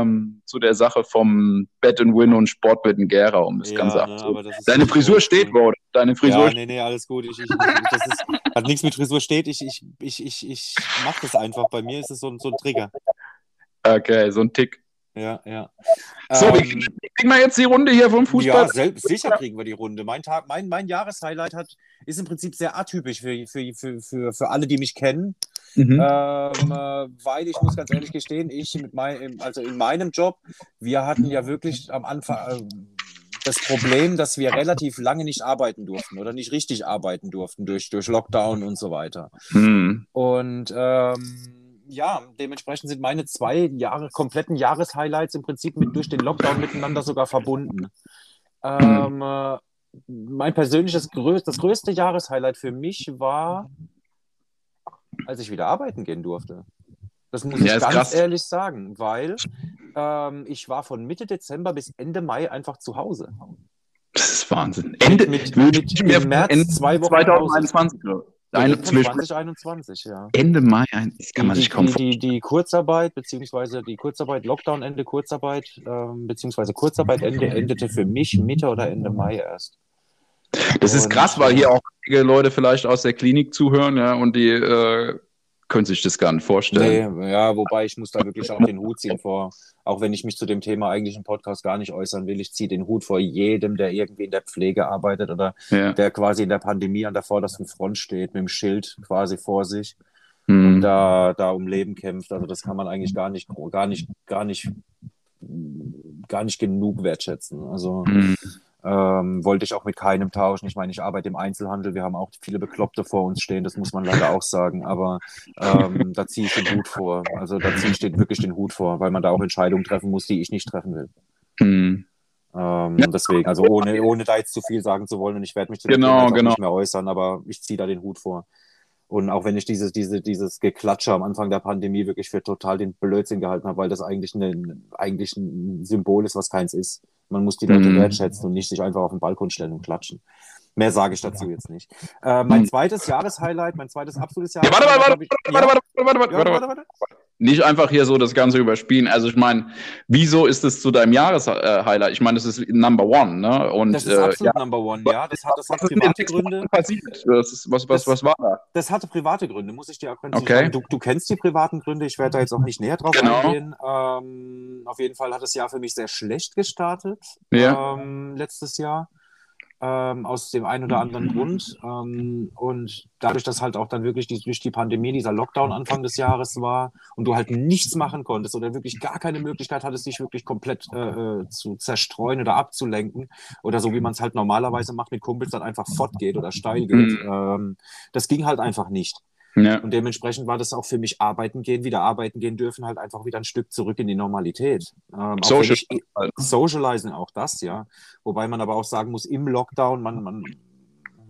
ähm, zu der Sache vom Bet and Win und Sportwetten Gera, um das ja, Ganze abzuholen. Deine Frisur steht, Bro. Deine Frisur Ja, nee, nee, alles gut. Ich, ich, das ist, hat nichts mit Frisur steht. Ich, ich, ich, ich, ich mache das einfach. Bei mir ist es so, so ein Trigger. Okay, so ein Tick. Ja, ja. So, Ähm, wie kriegen wir jetzt die Runde hier vom Fußball? Ja, selbst, sicher kriegen wir die Runde. Mein Tag, mein, mein Jahreshighlight hat, ist im Prinzip sehr atypisch für, für, für, für, für alle, die mich kennen. Mhm. Ähm, äh, weil ich muss ganz ehrlich gestehen, ich mit mein, also in meinem Job, wir hatten ja wirklich am Anfang äh, das Problem, dass wir relativ lange nicht arbeiten durften oder nicht richtig arbeiten durften durch, durch Lockdown und so weiter. Mhm. Und ähm, ja, dementsprechend sind meine zwei Jahre, kompletten Jahreshighlights im Prinzip mit, durch den Lockdown miteinander sogar verbunden. Ähm, äh, mein persönliches, größ das größte Jahreshighlight für mich war, als ich wieder arbeiten gehen durfte. Das muss Ja, ich ganz krass. ehrlich sagen, weil ähm, ich war von Mitte Dezember bis Ende Mai einfach zu Hause. Das ist Wahnsinn. Ende, mit- mit im von März Ende zwei Wochen 2021. Eine, Von zwischen 2021, ja. Ende Mai, das kann man die, sich kaum die, vorstellen. die, die Kurzarbeit, beziehungsweise die Kurzarbeit, Lockdown-Ende, Kurzarbeit, ähm, beziehungsweise Kurzarbeit-Ende endete für mich Mitte oder Ende Mai erst. Das ist Und, krass, weil äh, hier auch einige Leute vielleicht aus der Klinik zuhören, ja, und die äh, können sich das gar nicht vorstellen. Nee, ja, wobei ich muss da wirklich auch den Hut ziehen vor, auch wenn ich mich zu dem Thema eigentlich im Podcast gar nicht äußern will, ich ziehe den Hut vor jedem, der irgendwie in der Pflege arbeitet oder Ja. der quasi in der Pandemie an der vordersten Front steht, mit dem Schild quasi vor sich. Hm. da, da um Leben kämpft. Also das kann man eigentlich gar nicht, gar nicht, gar nicht, gar nicht genug wertschätzen. Also Hm. Ähm, wollte ich auch mit keinem tauschen. Ich meine, ich arbeite im Einzelhandel. Wir haben auch viele Bekloppte vor uns stehen. Das muss man leider auch sagen. Aber ähm, da ziehe ich den Hut vor. Also da ziehe ich den, wirklich den Hut vor, weil man da auch Entscheidungen treffen muss, die ich nicht treffen will. Hm. Ähm, Deswegen, also ohne, ohne da jetzt zu viel sagen zu wollen, und ich werde mich zu Genau, genau. nicht mehr äußern, aber ich ziehe da den Hut vor. Und auch wenn ich dieses, diese, dieses Geklatsche am Anfang der Pandemie wirklich für total den Blödsinn gehalten habe, weil das eigentlich, eine, eigentlich ein Symbol ist, was keins ist. Man muss die Leute Mhm. wertschätzen und nicht sich einfach auf den Balkon stellen und klatschen. Mehr sage ich dazu jetzt nicht. Äh, mein Mhm. zweites Jahreshighlight, mein zweites absolutes Ja, warte, warte, Jahreshighlight. warte, warte, warte, warte, warte, Ja, warte, warte, warte. warte. Nicht einfach hier so das Ganze überspielen. Also ich meine, wieso ist es zu deinem Jahreshighlight? Ich meine, das ist Number One, ne? Und Das ist äh, absolut ja, Number One, ja. Das hat, das hat was den private Gründe. Passiert? Das ist, was, was, Das- was war da? Das hatte private Gründe, muss ich dir auch Okay. sagen. Du, du kennst die privaten Gründe, ich werde da jetzt auch nicht näher drauf Genau. eingehen. Ähm, auf jeden Fall hat das Jahr für mich sehr schlecht gestartet, Ja. ähm, letztes Jahr. Ähm, aus dem einen oder anderen Grund. Ähm, und dadurch, dass halt auch dann wirklich die, durch die Pandemie dieser Lockdown Anfang des Jahres war und du halt nichts machen konntest oder wirklich gar keine Möglichkeit hattest, dich wirklich komplett äh, äh, zu zerstreuen oder abzulenken oder so wie man es halt normalerweise macht mit Kumpels dann einfach fortgeht oder steil geht. Ähm, das ging halt einfach nicht. Ja. Und dementsprechend war das auch für mich arbeiten gehen, wieder arbeiten gehen dürfen, halt einfach wieder ein Stück zurück in die Normalität. Ähm, auch Social. ich, Socializen, auch das, ja. Wobei man aber auch sagen muss, im Lockdown, man, man,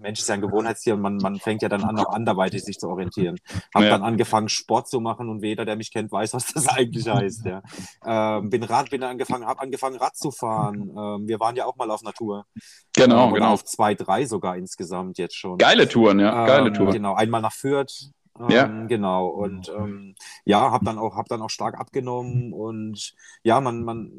Mensch ist ja ein Gewohnheitstier und man, man fängt ja dann an, auch anderweitig sich zu orientieren. Hab Ja. dann angefangen, Sport zu machen und jeder, der mich kennt, weiß, was das eigentlich heißt, ja. Ähm, bin Rad, bin angefangen, hab angefangen, Rad zu fahren. Ähm, wir waren ja auch mal auf Natur. Genau, ähm, genau. auf zwei, drei sogar insgesamt jetzt schon. Geile Touren, ja. Geile Ähm, Touren. Genau, einmal nach Fürth. Ähm, Ja. Genau. Und ähm, ja, habe dann auch, hab dann auch stark abgenommen und ja, man, man,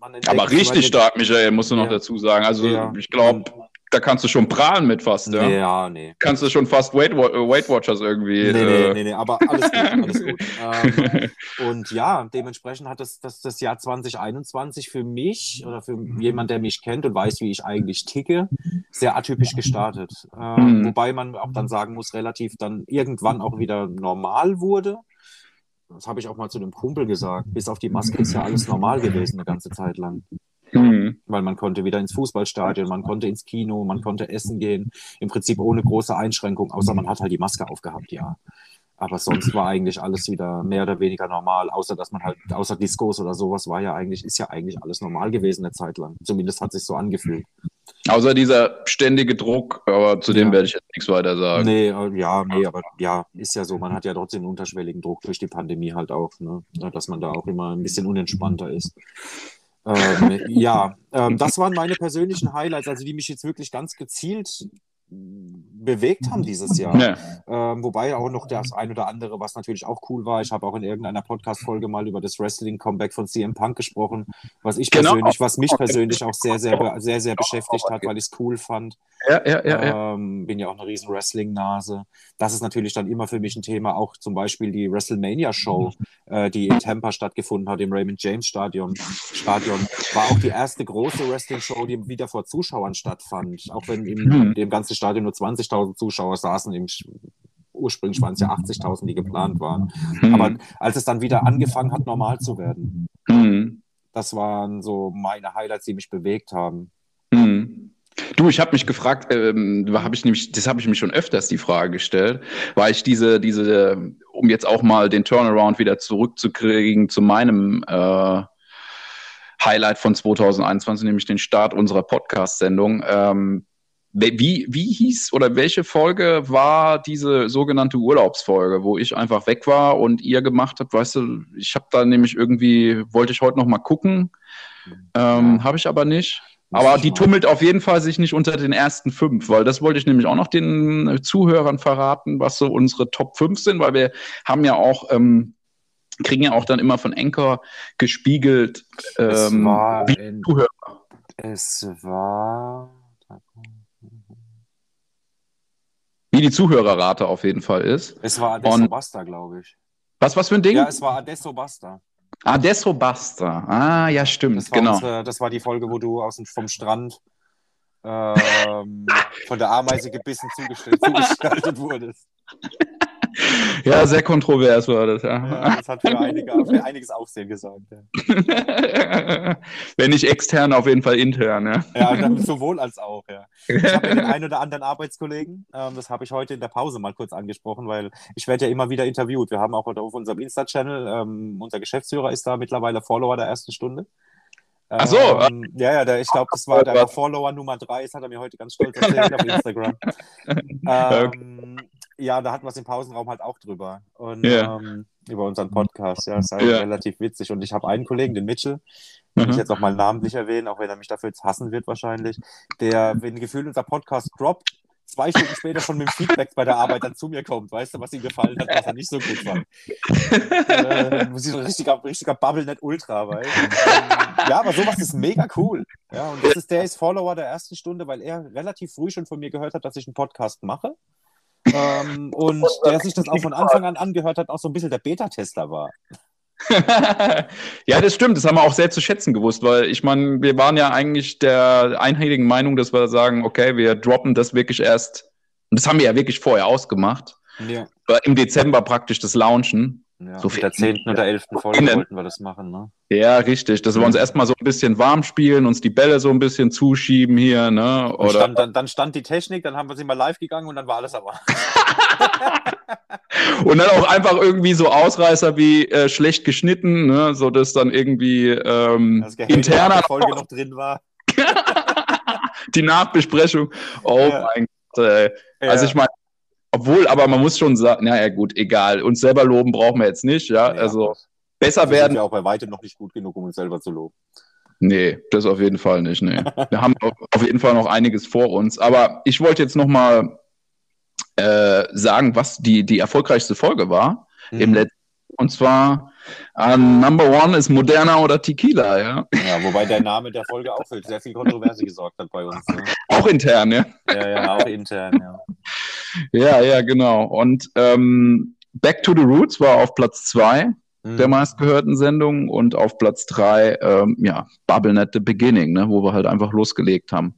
man entdeckt Aber richtig stark, Michael, musst du noch Ja. dazu sagen. Also Ja. ich glaube, da kannst du schon prahlen mit fast, ja. Nee, ja, nee. Kannst du schon fast Weight, äh, Weight Watchers irgendwie. Nee, nee, äh, nee, nee, aber alles gut, alles gut. Ähm, und ja, dementsprechend hat das, das, das Jahr 2021 für mich oder für jemand, der mich kennt und weiß, wie ich eigentlich ticke, sehr atypisch gestartet. Ähm, Mhm. Wobei man auch dann sagen muss, relativ dann irgendwann auch wieder normal wurde. Das habe ich auch mal zu einem Kumpel gesagt. Bis auf die Maske ist ja alles normal gewesen eine ganze Zeit lang. Hm. Weil man konnte wieder ins Fußballstadion, man konnte ins Kino, man konnte essen gehen. Im Prinzip ohne große Einschränkung, außer man hat halt die Maske aufgehabt, ja. Aber sonst war eigentlich alles wieder mehr oder weniger normal, außer dass man halt, außer Diskos oder sowas war ja eigentlich, ist ja eigentlich alles normal gewesen eine Zeit lang. Zumindest hat sich so angefühlt. Außer dieser ständige Druck, aber zu dem Ja. werde ich jetzt nichts weiter sagen. Nee, äh, ja, nee, aber ja, ist ja so. Man hat ja trotzdem einen unterschwelligen Druck durch die Pandemie halt auch, ne? Dass man da auch immer ein bisschen unentspannter ist. Ähm, ja, ähm, das waren meine persönlichen Highlights, also die mich jetzt wirklich ganz gezielt bewegt haben dieses Jahr. Ja. Ähm, wobei auch noch das ein oder andere, was natürlich auch cool war. Ich habe auch in irgendeiner Podcast-Folge mal über das Wrestling-Comeback von CM Punk gesprochen, was ich Genau. persönlich, was mich persönlich auch sehr, sehr, be- sehr, sehr beschäftigt hat, weil ich es cool fand. Ja, ja, ja, ja. Ähm, bin ja auch eine riesen Wrestling-Nase. Das ist natürlich dann immer für mich ein Thema. Auch zum Beispiel die WrestleMania-Show, äh, die in Tampa stattgefunden hat, im Raymond James Stadion, Stadion, war auch die erste große Wrestling-Show, die wieder vor Zuschauern stattfand. Auch wenn im Mhm. dem ganzen Stadion nur 20.000 Zuschauer saßen, im, ursprünglich waren es ja 80.000, die geplant waren. Mhm. Aber als es dann wieder angefangen hat, normal zu werden, Mhm. das waren so meine Highlights, die mich bewegt haben. Mhm. Du, ich habe mich gefragt, ähm, habe ich nämlich, das habe ich mich schon öfters die Frage gestellt, weil ich diese, diese, um jetzt auch mal den Turnaround wieder zurückzukriegen zu meinem äh, Highlight von 2021, nämlich den Start unserer Podcast-Sendung. Ähm, wie, wie hieß oder welche Folge war diese sogenannte Urlaubsfolge, wo ich einfach weg war und ihr gemacht habt? Weißt du, ich habe da nämlich irgendwie, wollte ich heute noch mal gucken, ähm, Ja. habe ich aber nicht. Aber die tummelt auf jeden Fall sich nicht unter den ersten fünf, weil das wollte ich nämlich auch noch den Zuhörern verraten, was so unsere Top 5 sind, weil wir haben ja auch, ähm, kriegen ja auch dann immer von Anchor gespiegelt, Es ähm, war, wie Zuhörer. es war, wie die Zuhörerrate auf jeden Fall ist. es war Adesso Und- Basta, glaube ich. Was, was für ein Ding? Ja, es war Adesso Basta. Adesso Basta. Ah, ja, stimmt, Das war, genau. unsere, das war die Folge, wo du aus dem, vom Strand ähm, von der Ameise gebissen zugestaltet wurdest. Ja, sehr kontrovers war das, ja. Ja, das hat für, einige, für einiges Aufsehen gesorgt. Ja, Wenn nicht extern, auf jeden Fall intern, ja. ja sowohl als auch, ja. Ich habe den einen oder anderen Arbeitskollegen, ähm, das habe ich heute in der Pause mal kurz angesprochen, weil ich werde ja immer wieder interviewt. Wir haben auch auf unserem Insta-Channel, ähm, unser Geschäftsführer ist da mittlerweile Follower der ersten Stunde. Ach so. Ähm, ja, ja, der, ich glaube, das war der Follower Nummer drei, das hat er mir heute ganz stolz erzählt auf Instagram. Ähm, ja, da hatten wir es im Pausenraum halt auch drüber. Und Ja. ähm, über unseren Podcast, ja, ist halt Ja. relativ witzig. Und ich habe einen Kollegen, den Mitchell, den ich Mhm. jetzt auch mal namentlich erwähnen, auch wenn er mich dafür jetzt hassen wird wahrscheinlich, der, wenn gefühlt unser Podcast droppt, zwei Stunden später schon mit dem Feedback bei der Arbeit dann zu mir kommt, weißt du, was ihm gefallen hat, was er nicht so gut fand. äh, muss ich so ein richtiger, richtiger Bubble net Ultra, weißt du? Ähm, Ja, aber sowas ist mega cool. Ja, und das ist, der ist Follower der ersten Stunde, weil er relativ früh schon von mir gehört hat, dass ich einen Podcast mache. Ähm, und der sich das auch von Anfang an angehört hat, auch so ein bisschen der Beta-Tester war. ja, das stimmt. Das haben wir auch sehr zu schätzen gewusst, weil ich meine, wir waren ja eigentlich der einhelligen Meinung, dass wir sagen, okay, wir droppen das wirklich erst, und das haben wir ja wirklich vorher ausgemacht, Ja. aber im Dezember praktisch das Launchen. Ja. So mit der zehnten oder elften Folge Innen. wollten wir das machen, ne? Ja, richtig. Dass wir uns erstmal so ein bisschen warm spielen, uns die Bälle so ein bisschen zuschieben hier, ne? Oder stand, dann, dann stand die Technik, dann haben wir sie mal live gegangen und dann war alles aber. und dann auch einfach irgendwie so Ausreißer wie äh, schlecht geschnitten, ne? So dass dann irgendwie ähm, Das interner der Folge noch drin war. die Nachbesprechung. Oh Ja. mein Gott, ey. Also Ja. ich meine, obwohl, aber man muss schon sagen, naja gut, egal. Uns selber loben brauchen wir jetzt nicht, ja. Ja. Also besser Also sind werden. wir auch bei weitem noch nicht gut genug, um uns selber zu loben. Nee, das auf jeden Fall nicht. Nee. Wir haben auf jeden Fall noch einiges vor uns. Aber ich wollte jetzt noch mal äh, sagen, was die, die erfolgreichste Folge war Mhm. im letzten. Und zwar äh, Number One ist Moderna oder Tequila, ja. Ja, wobei der Name der Folge auch für sehr viel Kontroverse gesorgt hat bei uns. Ne? Auch intern, ja. Ja, ja, auch intern, ja. Ja, ja, genau. Und ähm, Back to the Roots war auf Platz zwei Mhm. der meistgehörten Sendungen und auf Platz drei, ähm, ja, BubbleNet The Beginning, ne, wo wir halt einfach losgelegt haben.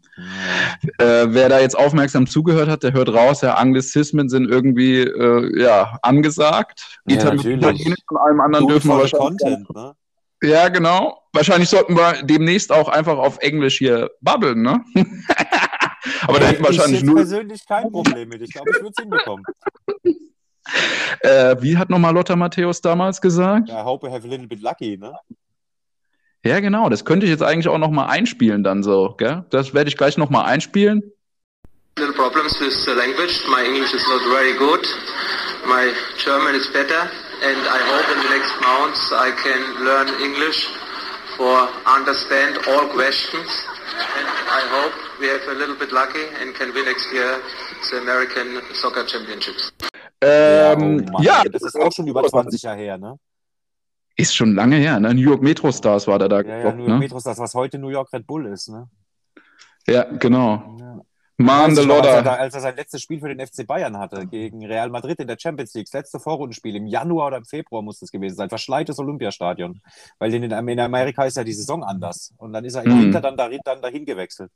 Ja. Äh, wer da jetzt aufmerksam zugehört hat, der hört raus, ja, Anglizismen sind irgendwie äh, ja, angesagt. Ja. Italienisch von allem anderen Gut dürfen wir wahrscheinlich. Content, ne? Ja, genau. Wahrscheinlich sollten wir demnächst auch einfach auf Englisch hier babbeln, ne? Aber da hätten ich wahrscheinlich null. persönlich kein Problem mit. Ich glaube, ich würde es hinbekommen. Äh, wie hat nochmal Lotta Matthäus damals gesagt? I hope I have a little bit lucky, ne? Ja, genau. Das könnte ich jetzt eigentlich auch nochmal einspielen dann so, gell? Das werde ich gleich nochmal einspielen. little problems with the language. My English is not very good. My German is better, and I hope in the next months I can learn English for understand all questions. And I hope we have a little bit lucky and can win next year the American Soccer Championships. Ähm, oh Mann, ja, das ist auch schon über 20 Jahre her, ne? Ist schon lange her, ne? New York Metro Stars war der da Ja, ja, gedroppt, New York ne? Metros, das, was heute New York Red Bull ist, ne? Ja, genau. Ja. Mann, der Weiß ich noch, als, er da, Lodder. als er sein letztes Spiel für den FC Bayern hatte, gegen Real Madrid in der Champions League, das letzte Vorrundenspiel im Januar oder im Februar muss das gewesen sein, verschleites Olympiastadion. Weil in, in Amerika ist ja die Saison anders. Und dann ist er im Mhm. Winter dann, dahin, dann dahin gewechselt.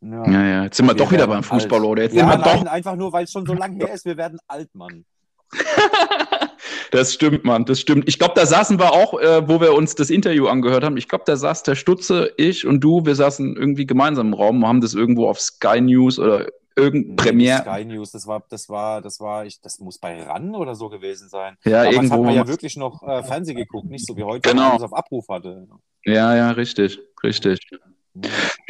Ja. Ja, ja, jetzt sind wir Wir doch wieder beim Fußball, alt. oder? Jetzt Ja, sind wir nein, doch. einfach nur, weil es schon so lange her ist, wir werden alt, Mann. Das stimmt, Mann, das stimmt. Ich glaube, da saßen wir auch, äh, wo wir uns das Interview angehört haben. Ich glaube, da saß der Stutze, ich und du, wir saßen irgendwie gemeinsam im Raum, haben das irgendwo auf Sky News oder irgendein Nee, Premiere. Sky News, das war, das war, das war, ich, das muss bei RAN oder so gewesen sein. Ja, Damals hat irgendwo. man ja haben wir- wirklich noch äh, Fernsehen geguckt, nicht so wie heute, Genau. man alles auf Abruf hatte. Ja, ja, richtig, richtig.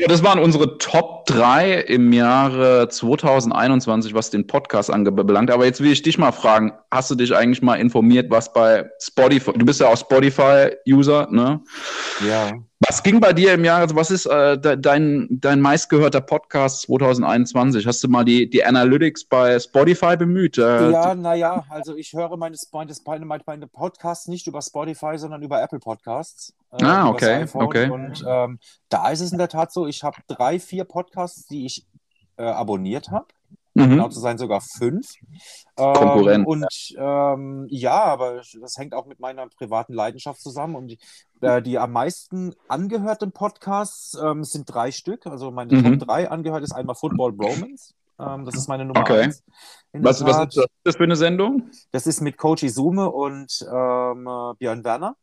Das waren unsere Top 3 im Jahre 2021, was den Podcast anbelangt. Aber jetzt will ich dich mal fragen, hast du dich eigentlich mal informiert, was bei Spotify, du bist ja auch Spotify-User, ne? Ja. Was ging bei dir im Jahr, also was ist äh, de dein, dein meistgehörter Podcast 2021? Hast du mal die, die Analytics bei Spotify bemüht? Äh, Ja, naja, also ich höre meine, meine, meine, Podcasts nicht über Spotify, sondern über Apple Podcasts. äh, Ah, okay, okay. Und ähm, da ist es in der Tat so, ich habe drei, vier Podcasts, die ich äh, abonniert habe. Mhm. Genau zu sein, sogar fünf. Ähm, Konkurrent. Und ähm, ja, aber das hängt auch mit meiner privaten Leidenschaft zusammen. Und die, äh, die am meisten angehörten Podcasts ähm, sind drei Stück. Also meine Mhm. Top drei angehört ist einmal Football Bromance. Ähm, das ist meine Nummer Okay. eins. Was, was ist das für eine Sendung? Das ist mit Coach Izume und ähm, äh, Björn Werner.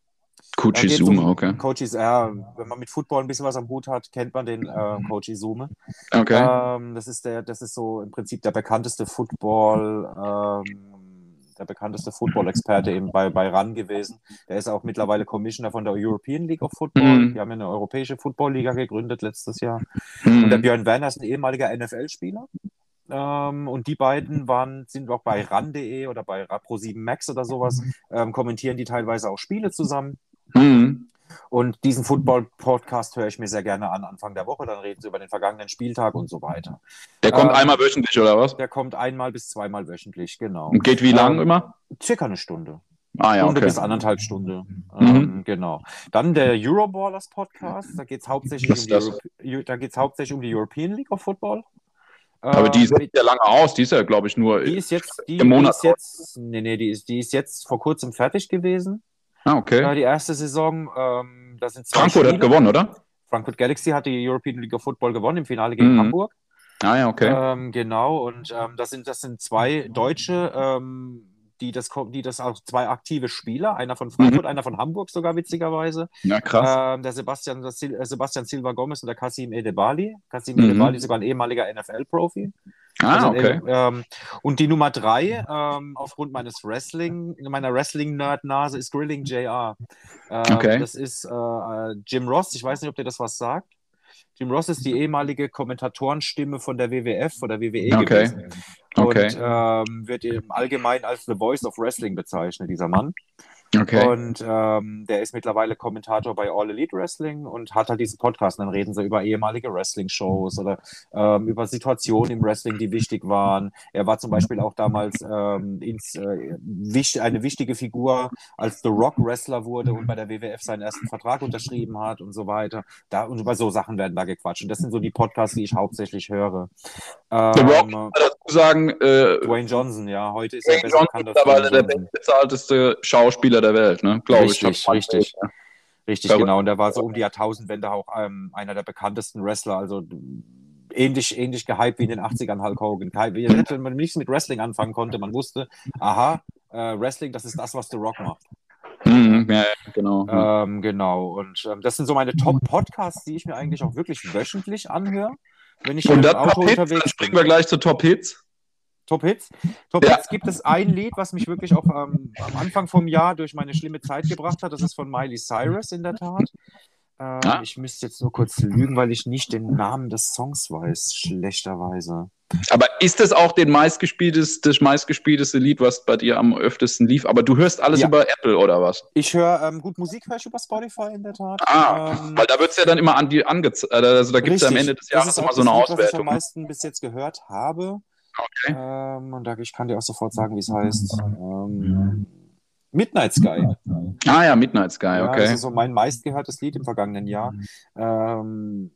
Geht Zoom, um okay. Coach ja, wenn man mit Football ein bisschen was am Hut hat, kennt man den äh, Coach Izume. Okay. Ähm, das ist der, das ist so im Prinzip der bekannteste Football, ähm, der bekannteste Football-Experte eben bei, bei RAN gewesen. Der ist auch mittlerweile Commissioner von der European League of Football. Mhm. Die haben ja eine europäische Football-Liga gegründet letztes Jahr. Und der Mhm. Björn Werner ist ein ehemaliger NFL-Spieler. Ähm, und die beiden waren, sind auch bei RAN.de oder bei Pro7 Max oder sowas, ähm, kommentieren die teilweise auch Spiele zusammen. Mhm. Und diesen Football-Podcast höre ich mir sehr gerne an, Anfang der Woche. Dann reden sie über den vergangenen Spieltag und so weiter. Der kommt Ähm, einmal wöchentlich, oder was? Der kommt einmal bis zweimal wöchentlich, genau. Und geht wie lang Ähm, immer? Circa eine Stunde. Ah ja, Stunde okay. bis anderthalb Stunden. Mhm. Ähm, genau. Dann der Euroballers Podcast. Da geht es hauptsächlich, um ist die das? Euro- da geht's hauptsächlich um die European League of Football. Aber die Ähm, setzt ja lange aus. Die ist ja, glaube ich, nur. die ist jetzt, die, im Monat die ist jetzt, nee, nee, die ist, die ist jetzt vor kurzem fertig gewesen. ah, okay. Die erste Saison. Ähm, da sind zwei Frankfurt hat Spiele. gewonnen, oder? Frankfurt Galaxy hat die European League of Football gewonnen im Finale gegen Mhm. Hamburg. Ah ja, okay. Ähm, genau, und ähm, das, sind, das sind zwei Deutsche, ähm, die, das, die das auch zwei aktive Spieler, einer von Frankfurt, einer von Hamburg sogar witzigerweise. Ja, krass. Ähm, der Sebastian, der Sil äh, Sebastian Silva Gomez und der Kasim Edebali. Kasim Mhm. Edebali ist sogar ein ehemaliger NFL-Profi. ah, Also, okay. äh, ähm, und die Nummer drei, ähm, aufgrund meines Wrestling, meiner Wrestling-Nerd-Nase, ist Grilling JR. Ähm, Okay. Das ist äh, äh, Jim Ross, ich weiß nicht, ob dir das was sagt. Jim Ross ist die ehemalige Kommentatorenstimme von der WWF oder WWE Okay. gewesen. Okay. Und ähm, wird im Allgemeinen als The Voice of Wrestling bezeichnet, dieser Mann. Okay. Und ähm, der ist mittlerweile Kommentator bei All Elite Wrestling und hat halt diesen Podcast. Und dann reden sie über ehemalige Wrestling-Shows oder ähm, über Situationen im Wrestling, die wichtig waren. Er war zum Beispiel auch damals ähm, ins, äh, wicht, eine wichtige Figur, als The Rock Wrestler wurde und bei der WWF seinen ersten Vertrag unterschrieben hat und so weiter. Da, und über so Sachen werden da gequatscht. Und das sind so die Podcasts, die ich hauptsächlich höre. Ähm, The Rock, muss man dazu sagen, äh, Dwayne Johnson, ja, heute ist er Dwayne besser Johnson mittlerweile der bestbezahlteste Schauspieler der Welt, ne? Glaube ich. Richtig, richtig. Richtig, Verrückt. genau. Und der war so um die Jahrtausendwende auch ähm, einer der bekanntesten Wrestler. Also ähnlich, ähnlich gehypt wie in den 80ern Hulk Hogan. Wenn man nichts mit Wrestling anfangen konnte, man wusste, aha, äh, Wrestling, das ist das, was The Rock macht. Mhm, ja, ja, genau. Ähm, genau. Und ähm, das sind so meine Top-Podcasts, die ich mir eigentlich auch wirklich wöchentlich anhöre, wenn ich Und dann Auto Top Hits, unterwegs springen bin. wir gleich zu Top Hits. Top Hits. Top Ja. Hits gibt es ein Lied, was mich wirklich auch ähm, am Anfang vom Jahr durch meine schlimme Zeit gebracht hat. Das ist von Miley Cyrus in der Tat. Ähm, Ah. Ich müsste jetzt nur kurz lügen, weil ich nicht den Namen des Songs weiß, schlechterweise. Aber ist das auch den meistgespieltes, das meistgespielteste Lied, was bei dir am öftesten lief? Aber du hörst alles Ja. über Apple oder was? Ich höre ähm, gut Musik, höre ich über Spotify in der Tat. Ah, Ähm, weil da wird es ja dann immer an die angezeigt. Also da gibt es ja am. Ende des Jahres immer so eine das Lied, Was ich am Auswertung. meisten bis jetzt gehört habe. Okay. Ähm, und da, ich kann dir auch sofort sagen, wie es heißt. Ähm, Midnight Sky. Ah ja, Midnight Sky, Ja, okay. das ist so mein meistgehörtes Lied im vergangenen Jahr. Ähm,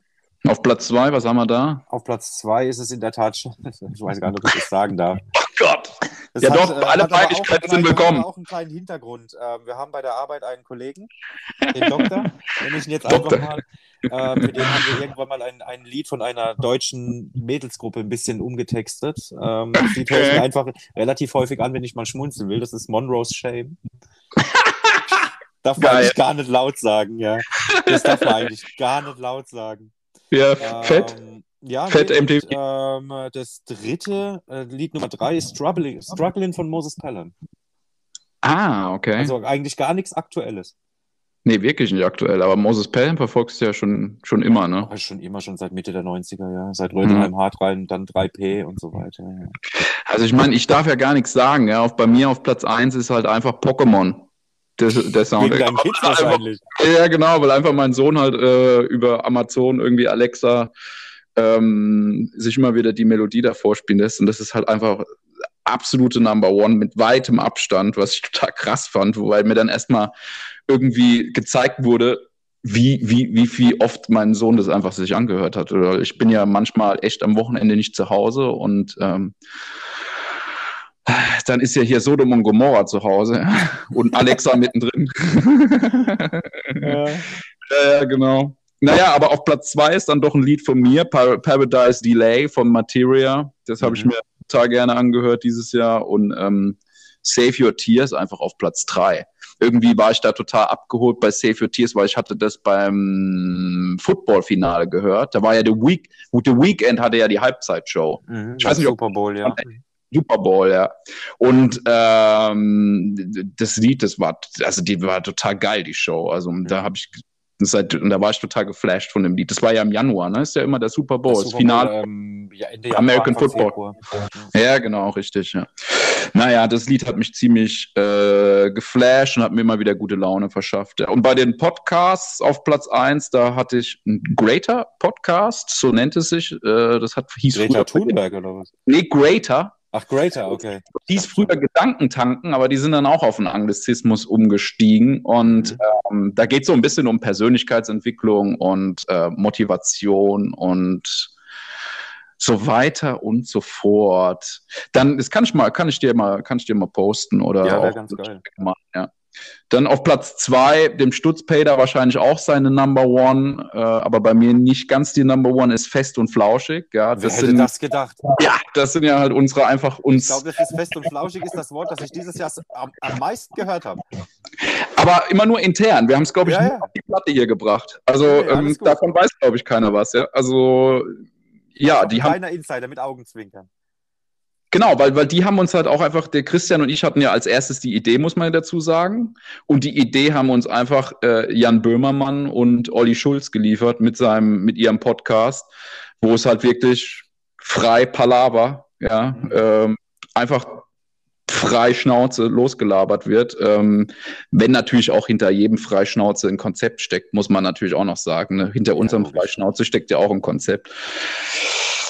Auf Platz zwei, was haben wir da? Auf Platz zwei ist es in der Tat schon. Ich weiß gar nicht, ob ich das sagen darf. Oh Gott. Das Ja hat, doch, äh, alle Peinlichkeiten sind willkommen. auch einen kleinen Hintergrund. Ähm, wir haben bei der Arbeit einen Kollegen, den Doktor, nenne ich ihn jetzt Doktor. einfach mal. Äh, für den haben wir irgendwann mal ein, ein Lied von einer deutschen Mädelsgruppe ein bisschen umgetextet. Ähm, das Lied höre ich mir einfach relativ häufig an, wenn ich mal schmunzeln will. Das ist Monroe's Shame. darf man Geil. eigentlich gar nicht laut sagen, ja. Das darf man eigentlich gar nicht laut sagen. Ja, fett. Ähm, ja, Fett nee, MTV. Ähm, das dritte, äh, Lied Nummer drei ist Struggling, Struggling von Moses Pelham. Ah, okay. Also eigentlich gar nichts Aktuelles. nee, wirklich nicht aktuell. Aber Moses Pelham verfolgst du ja schon, schon immer, ne? Aber schon immer, schon seit Mitte der 90er, ja. Seit Rödelheim, Hartrein, dann 3P und so weiter. Ja. Also ich meine, ich darf ja gar nichts sagen. Ja, auf, bei mir auf Platz 1 ist halt einfach Pokémon. Der, der Sound. Wegen deinen Kids wahrscheinlich. Ja, genau, weil einfach mein Sohn halt äh, über Amazon irgendwie Alexa ähm, sich immer wieder die Melodie davor spielen lässt. Und das ist halt einfach absolute Number One mit weitem Abstand, was ich total krass fand, wobei mir dann erstmal irgendwie gezeigt wurde, wie, wie, wie viel oft mein Sohn das einfach sich angehört hat. Oder ich bin ja manchmal echt am Wochenende nicht zu Hause und ähm, dann ist ja hier Sodom und Gomorra zu Hause und Alexa mittendrin. Ja. Ja, genau. Naja, aber auf Platz zwei ist dann doch ein Lied von mir, Par Paradise Delay von Materia. Das habe ich Mhm. mir total gerne angehört dieses Jahr. Und ähm, Save Your Tears einfach auf Platz drei. Irgendwie war ich da total abgeholt bei Save Your Tears, weil ich hatte das beim Football-Finale gehört. Da war ja The Week, The Weekend hatte ja die Halbzeitshow. Mhm, Ich weiß nicht, ob- Super Bowl, ja. Super Bowl, ja. Und ähm, das Lied, das war, also die war total geil, die Show. Also da habe ich seit, und da war ich total geflasht von dem Lied. Das war ja im Januar, ne? Ist ja immer der Super Bowl, das, Super Finale. Bowl, ähm, ja, American Football. Ja, genau, richtig, ja. Naja, das Lied hat mich ziemlich äh, geflasht und hat mir immer wieder gute Laune verschafft. Ja. Und bei den Podcasts auf Platz eins, da hatte ich einen Greater Podcast, so nennt es sich. Äh, das hat hieß Greta früher, Thunberg oder was? Nee, Greater. Ach, Greater, okay. hieß früher Gedankentanken, aber die sind dann auch auf den Anglizismus umgestiegen. Und ähm, da geht es so ein bisschen um Persönlichkeitsentwicklung und äh, Motivation und so weiter und so fort. Dann, das kann ich mal, kann ich dir mal, kann ich dir mal posten oder Ja, auch ganz geil. Mal, ja. Dann auf Platz zwei, dem Stutzpader wahrscheinlich auch seine Number One, äh, aber bei mir nicht ganz die Number One ist fest und flauschig. Ja, Wer das hätte sind, das gedacht? ja, das sind ja halt unsere einfach uns. Ich glaube, das ist fest und flauschig ist das Wort, das ich dieses Jahr am, am meisten gehört habe. Aber immer nur intern. Wir haben es, glaube ich, Ja, ja. auf die Platte hier gebracht. Also alles ähm, davon weiß, glaube ich, keiner was. Ja? Also ja, die haben Kleiner Insider mit Augenzwinkern. Genau, weil, weil die haben uns halt auch einfach, der Christian und ich hatten ja als erstes die Idee, muss man dazu sagen. Und die Idee haben uns einfach äh, Jan Böhmermann und Olli Schulz geliefert mit seinem, mit ihrem Podcast, wo es halt wirklich frei Palaver, ja, ähm, einfach frei Schnauze losgelabert wird. Ähm, wenn natürlich auch hinter jedem Freischnauze ein Konzept steckt, muss man natürlich auch noch sagen. Ne? Hinter unserem. Freischnauze steckt ja auch ein Konzept.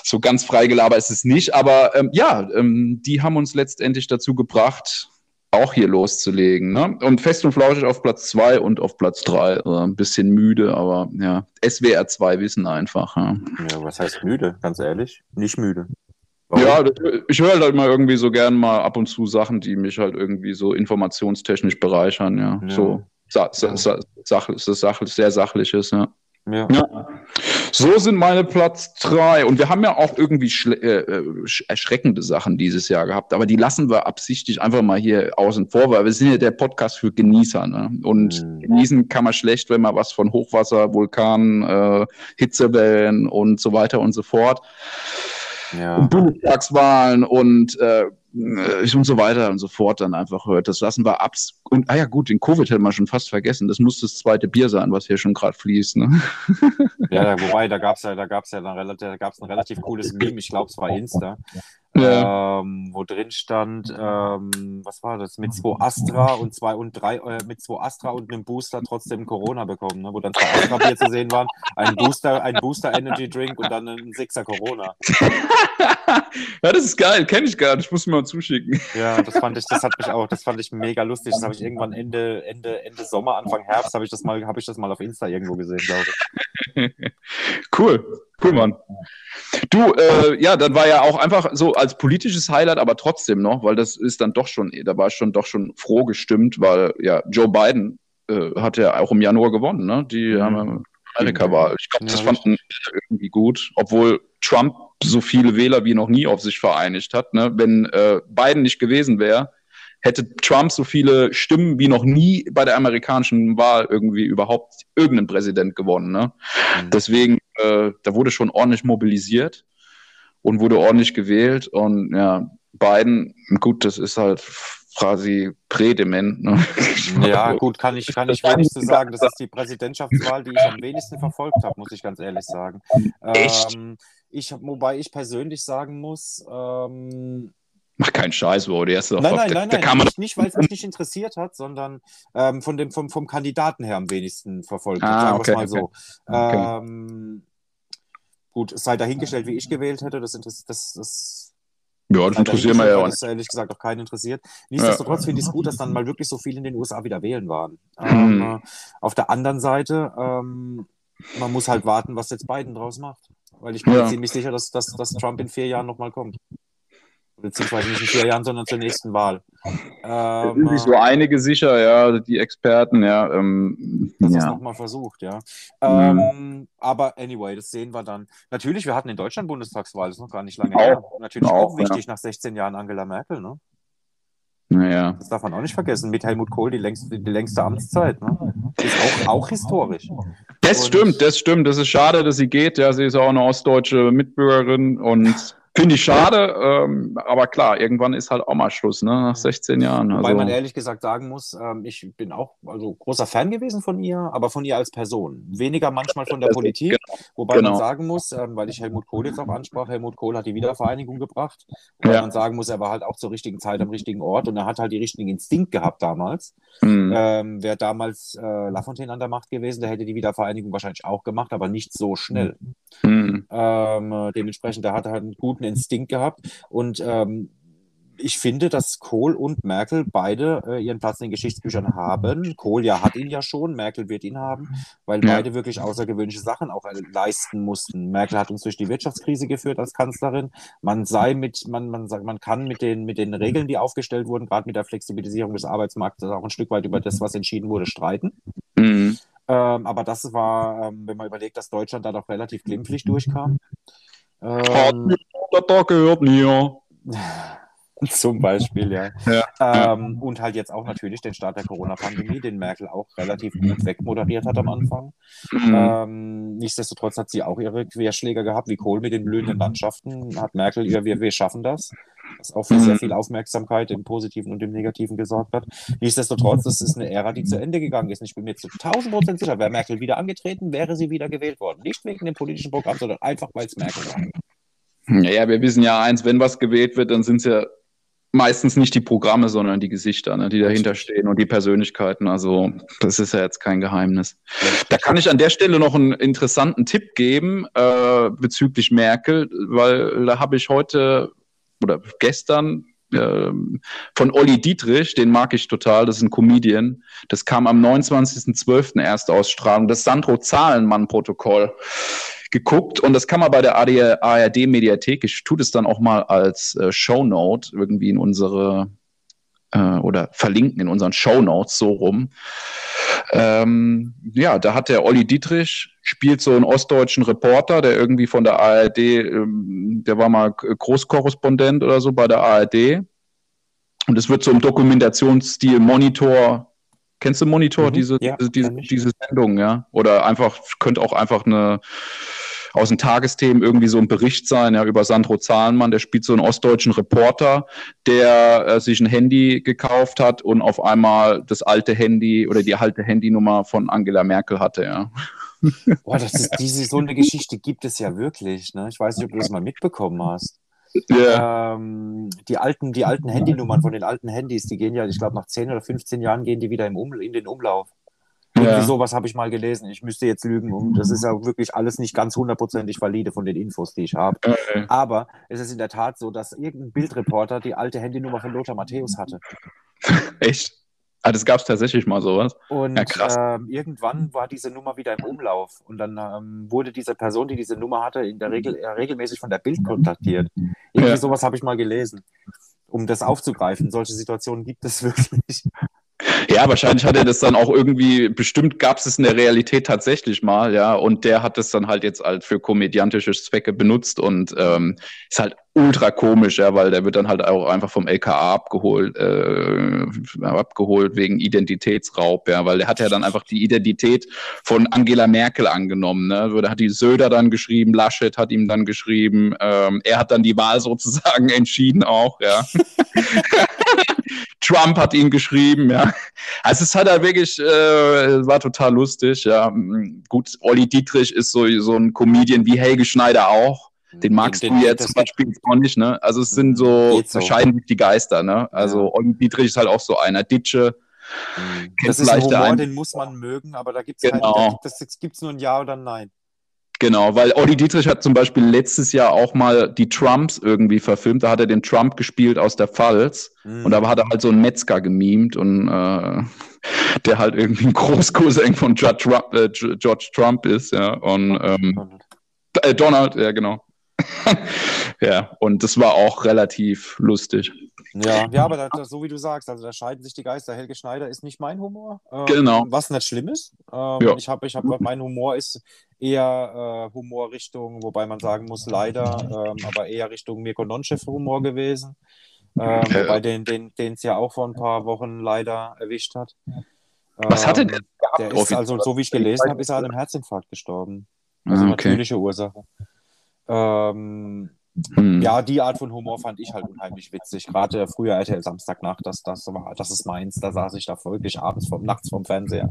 So ganz frei gelabert ist es nicht, aber ähm, ja, ähm, die haben uns letztendlich dazu gebracht, auch hier loszulegen. Ne? Und fest und flauschig auf Platz zwei und auf Platz drei. Äh, ein bisschen müde, aber ja, SWR 2 wissen einfach. Ja. Ja, was heißt müde? Ganz ehrlich, nicht müde. Warum? Ja, ich höre halt mal irgendwie so gern mal ab und zu Sachen, die mich halt irgendwie so informationstechnisch bereichern, ja. Ja. So sa sa sa sach sehr sachliches, ja. Ja. ja. So sind meine Platz drei. Und wir haben ja auch irgendwie äh, äh, sch- erschreckende Sachen dieses Jahr gehabt, aber die lassen wir absichtlich einfach mal hier außen vor, weil wir sind ja der Podcast für Genießer. Ne? Und Mhm. genießen kann man schlecht, wenn man was von Hochwasser, Vulkan, äh, Hitzewellen und so weiter und so fort Ja. und Bundestagswahlen und, äh, und so weiter und so fort dann einfach hört. Das lassen wir ab. Und, ah ja, gut, den Covid hätten wir schon fast vergessen. Das muss das zweite Bier sein, was hier schon gerade fließt. Ne? Ja, wobei, da gab es ja, da gab's ja dann relativ, da gab's ein relativ cooles Meme, ich glaube, es war Insta. Ja. ähm, wo drin stand, ähm, was war das, mit zwei Astra und zwei und drei, äh, mit zwei Astra und einem Booster trotzdem Corona bekommen, ne? wo dann zwei Astra Bier zu sehen waren, ein Booster, ein Booster Energy Drink und dann ein Sixer Corona. ja, das ist geil, kenne ich gar nicht, ich muss mir mal zuschicken. Ja, das fand ich, das hat mich auch, das fand ich mega lustig. Das habe ich irgendwann Ende, Ende, Ende Sommer, Anfang Herbst habe ich das mal, habe ich das mal auf Insta irgendwo gesehen, glaube ich. cool, cool, Mann. Du, äh, ja, dann war ja auch einfach so als politisches Highlight, aber trotzdem noch, weil das ist dann doch schon, da war ich schon doch schon froh gestimmt, weil ja, Joe Biden äh, hat ja auch im Januar gewonnen, ne? Die mhm. haben Amerika-Wahl. Ich glaube, das ja, fanden irgendwie gut, obwohl Trump so viele Wähler wie noch nie auf sich vereinigt hat. Ne? Wenn äh, Biden nicht gewesen wäre, hätte Trump so viele Stimmen wie noch nie bei der amerikanischen Wahl irgendwie überhaupt irgendein Präsident gewonnen. Ne? Mhm. Deswegen, äh, da wurde schon ordentlich mobilisiert und wurde ordentlich gewählt. Und ja, Biden, gut, das ist halt quasi prädement. Ne? Ja, gut, kann ich, kann ich wenigstens sagen, das ist die Präsidentschaftswahl, die ich am wenigsten verfolgt habe, muss ich ganz ehrlich sagen. Echt? Ähm, ich, wobei ich persönlich sagen muss, ähm, Mach keinen Scheiß, wo der ist doch. Nein, nein, nein, nein, nicht, nicht weil es mich nicht interessiert hat, sondern ähm, von dem, vom, vom Kandidaten her am wenigsten verfolgt. Ah, okay, mal so. Okay. Ähm, gut, es sei dahingestellt, wie ich gewählt hätte. Das, das, das, ja, das interessiert mich ja auch. Das ehrlich gesagt auch keinen interessiert. Nichtsdestotrotz ja. finde ich es gut, dass dann mal wirklich so viele in den USA wieder wählen waren. Ähm, mhm. auf der anderen Seite, ähm, man muss halt warten, was jetzt Biden draus macht. Weil ich bin ja. ziemlich sicher, dass, dass, dass Trump in vier Jahren nochmal kommt beziehungsweise nicht in vier Jahren, sondern zur nächsten Wahl. Ähm, sind sich so einige sicher, ja, die Experten, ja. Ähm, das ja. ist nochmal versucht, ja. Ähm, mhm. Aber anyway, das sehen wir dann. Natürlich, wir hatten in Deutschland Bundestagswahl, das ist noch gar nicht lange auch, her. Natürlich auch, auch wichtig ja. nach 16 Jahren Angela Merkel, ne? Naja. Das darf man auch nicht vergessen. Mit Helmut Kohl die längste, die längste Amtszeit. Ne? Ist auch, auch historisch. Das und stimmt, das stimmt. Das ist schade, dass sie geht. Ja, sie ist auch eine ostdeutsche Mitbürgerin und Finde ich schade, ähm, aber klar, irgendwann ist halt auch mal Schluss, ne? nach 16 Jahren. Also. Wobei man ehrlich gesagt sagen muss, ähm, ich bin auch also großer Fan gewesen von ihr, aber von ihr als Person. Weniger manchmal von der Politik, genau. wobei genau. man sagen muss, ähm, weil ich Helmut Kohl jetzt auch ansprach, Helmut Kohl hat die Wiedervereinigung gebracht, weil ja. man sagen muss, er war halt auch zur richtigen Zeit am richtigen Ort und er hat halt die richtigen Instinkt gehabt damals. Mhm. Ähm, Wäre damals äh, Lafontaine an der Macht gewesen, der hätte die Wiedervereinigung wahrscheinlich auch gemacht, aber nicht so schnell. Mhm. Ähm, dementsprechend, da hat er halt einen guten Instinkt gehabt. Und ähm, ich finde, dass Kohl und Merkel beide äh, ihren Platz in den Geschichtsbüchern haben. Kohl ja hat ihn ja schon, Merkel wird ihn haben, weil ja. beide wirklich außergewöhnliche Sachen auch äh, leisten mussten. Merkel hat uns durch die Wirtschaftskrise geführt als Kanzlerin. Man sei mit, man, man sagt, man kann mit den, mit den Regeln, die aufgestellt wurden, gerade mit der Flexibilisierung des Arbeitsmarktes, auch ein Stück weit über das, was entschieden wurde, streiten. Mhm. Ähm, aber das war, ähm, wenn man überlegt, dass Deutschland da doch relativ glimpflich durchkam. Ähm, da gehört mir. Zum Beispiel, ja. ja. Ähm, und halt jetzt auch natürlich den Start der Corona-Pandemie, den Merkel auch relativ gut wegmoderiert hat am Anfang. Mhm. Ähm, nichtsdestotrotz hat sie auch ihre Querschläger gehabt, wie Kohl mit den blühenden Landschaften. Hat Merkel ihr, wir, wir schaffen das. Was auch für sehr mhm. viel Aufmerksamkeit im Positiven und im Negativen gesorgt hat. Nichtsdestotrotz, das ist eine Ära, die zu Ende gegangen ist. Und ich bin mir zu 1000 Prozent sicher, wäre Merkel wieder angetreten, wäre sie wieder gewählt worden. Nicht wegen dem politischen Programm, sondern einfach, weil es Merkel war. Naja, wir wissen ja eins, wenn was gewählt wird, dann sind es ja meistens nicht die Programme, sondern die Gesichter, ne, die dahinter stehen und die Persönlichkeiten. Also das ist ja jetzt kein Geheimnis. Da kann ich an der Stelle noch einen interessanten Tipp geben äh, bezüglich Merkel, weil da habe ich heute oder gestern äh, von Olli Dietrich, den mag ich total, das ist ein Comedian. Das kam am 29.12. erst Ausstrahlung, das Sandro-Zahlenmann-Protokoll geguckt und das kann man bei der ARD-Mediathek, ich tue das dann auch mal als äh, Shownote irgendwie in unsere äh, oder verlinken in unseren Shownotes so rum. Ähm, ja, da hat der Olli Dietrich, spielt so einen ostdeutschen Reporter, der irgendwie von der ARD, ähm, der war mal Großkorrespondent oder so bei der ARD. Und es wird so im Dokumentationsstil Monitor Kennst du Monitor, mhm, diese, ja, diese, diese Sendung, ja? Oder einfach, könnte auch einfach eine aus den Tagesthemen irgendwie so ein Bericht sein, ja, über Sandro Zahlenmann, der spielt so einen ostdeutschen Reporter, der äh, sich ein Handy gekauft hat und auf einmal das alte Handy oder die alte Handynummer von Angela Merkel hatte, ja. Boah, das ist, diese, so eine Geschichte gibt es ja wirklich, ne? Ich weiß nicht, ob du das mal mitbekommen hast. Ja. Ähm, die alten, die alten Handynummern von den alten Handys, die gehen ja, ich glaube, nach 10 oder 15 Jahren gehen die wieder im um, in den Umlauf. Irgendwie Ja. sowas habe ich mal gelesen. Ich müsste jetzt lügen. Und das ist ja wirklich alles nicht ganz hundertprozentig valide von den Infos, die ich habe. Äh, Aber es ist in der Tat so, dass irgendein Bildreporter die alte Handynummer von Lothar Matthäus hatte. echt? Ah, das gab es tatsächlich mal sowas. Und Ja, krass. ähm, irgendwann war diese Nummer wieder im Umlauf. Und dann ähm, wurde diese Person, die diese Nummer hatte, in der Regel äh, regelmäßig von der Bild kontaktiert. Irgendwie Ja. sowas habe ich mal gelesen. Um das aufzugreifen. Solche Situationen gibt es wirklich. Ja, wahrscheinlich hat er das dann auch irgendwie, bestimmt gab es es in der Realität tatsächlich mal, ja, und der hat es dann halt jetzt halt für komödiantische Zwecke benutzt und ähm, ist halt ultra komisch, ja, weil der wird dann halt auch einfach vom LKA abgeholt, äh, abgeholt wegen Identitätsraub, ja, weil der hat ja dann einfach die Identität von Angela Merkel angenommen, ne, da hat die Söder dann geschrieben, Laschet hat ihm dann geschrieben, ähm, er hat dann die Wahl sozusagen entschieden auch, ja. Trump hat ihn geschrieben, ja. Also es hat halt wirklich, äh, war total lustig, ja. Gut, Olli Dietrich ist so, so ein Comedian wie Helge Schneider auch. Den magst Den- du jetzt zum Beispiel auch nicht, ne? Also es sind so, Geht so. scheiden sich die Geister, ne? Also Ja. Olli Dietrich ist halt auch so einer. Ditsche, Mhm. Kennt Das ist ein Humor, ein- den muss man mögen, aber da gibt es Genau. halt, da, das gibt's nur ein Ja oder ein Nein. Genau, weil Olli Dietrich hat zum Beispiel letztes Jahr auch mal die Trumps irgendwie verfilmt. Da hat er den Trump gespielt aus der Pfalz. Mhm. Und da hat er halt so einen Metzger gemimt und äh, der halt irgendwie ein Großcousin von George Trump, äh, George Trump ist, ja. Und ähm, äh, Donald, ja, genau. ja, und das war auch relativ lustig. Ja, ja, aber da, da, so wie du sagst, also da scheiden sich die Geister. Helge Schneider ist nicht mein Humor. Ähm, Genau. Was nicht schlimm ist. Ähm, Ja. Ich habe, ich hab, mein Humor ist eher äh, Humorrichtung, wobei man sagen muss, leider, ähm, aber eher Richtung Mirko Nonchev-Humor gewesen. Ähm, Ja. Wobei den den den es ja auch vor ein paar Wochen leider erwischt hat. Was hatte Ähm, der Der ist also, so wie ich gelesen habe, ist er an einem Herzinfarkt gestorben. Also Ah, okay. natürliche Ursache. Ähm, Hm. ja, die Art von Humor fand ich halt unheimlich witzig. Gerade früher RTL Samstagnacht, das, das war, das ist meins. Da saß ich da wirklich abends vom, nachts vom Fernseher.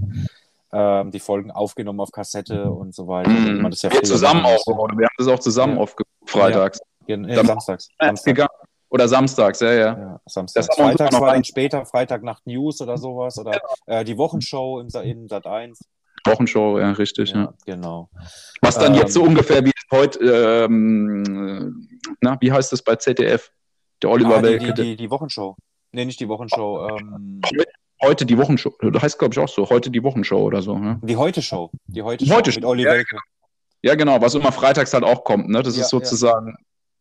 Ähm, die Folgen aufgenommen auf Kassette und so weiter. Hm. Man das ja Wir zusammen auch? Wir haben das auch zusammen Ja. aufgeguckt, freitags. Gen- äh. Ja, Samstags. gegangen. Oder samstags, ja, ja. Ja, samstags. Das Freitags war dann ein- später, Freitagnacht News oder sowas. Oder äh, die Wochenshow im, Sa- in Sat 1. Wochenshow, ja, richtig, ja. Ja, genau. Was dann Ähm, jetzt so ungefähr wie heute, ähm, na, wie heißt das bei ZDF? Der Oliver Ah, die, Welke. die, die, die Wochenshow. Nee, nicht die Wochenshow. Ähm, Heute die Wochenshow. Das heißt, glaube ich, auch so. Heute die Wochenshow oder so. Ja, die Heute-Show. Die Heute-Show Die Heute mit ja, Welke. ja genau. Was immer freitags halt auch kommt. Ne? Das ist sozusagen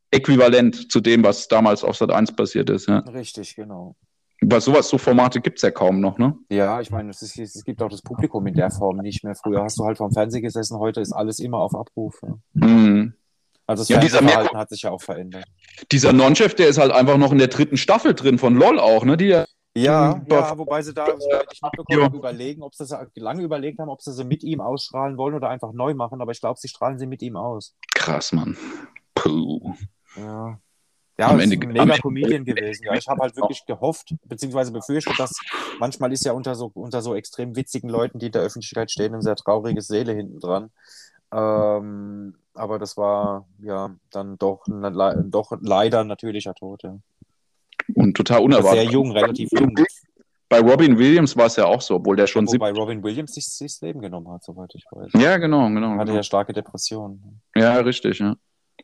äquivalent zu dem, was damals auf Sat 1 passiert ist. Ja. Richtig, genau. Weil sowas, so Formate gibt es ja kaum noch. Ne? Ja, ich meine, es, ist, es gibt auch das Publikum in der Form nicht mehr. Früher hast du halt vom Fernseher gesessen, heute ist alles immer auf Abruf. Ja. Mhm. Also das Ja, dieser Mirko- hat sich ja auch verändert. Dieser Non-Chef, der ist halt einfach noch in der dritten Staffel drin von LOL auch. Ne? Die, Ja, Mhm, ja, wobei sie da, ich mitbekommen Ja. überlegen, ob sie sie lange überlegt haben, ob sie sie mit ihm ausstrahlen wollen oder einfach neu machen, aber ich glaube, sie strahlen sie mit ihm aus. krass, Mann. Puh. Ja. Ja, Am ist Ende- ein mega Comedian gewesen. Ja, ich habe halt wirklich gehofft, beziehungsweise befürchtet, dass manchmal ist ja unter so, unter so extrem witzigen Leuten, die in der Öffentlichkeit stehen, eine sehr traurige Seele hinten dran. Ähm, aber das war ja dann doch, le- doch leider natürlicher Tod. Ja. Und total Sehr unerwartet. jung, relativ jung. Bei Robin Williams war es ja auch so, obwohl der schon Wobei Robin Williams sich, sich das Leben genommen hat, soweit ich weiß. Ja, genau, genau. Hatte genau. ja starke Depressionen. Ja, richtig, ja.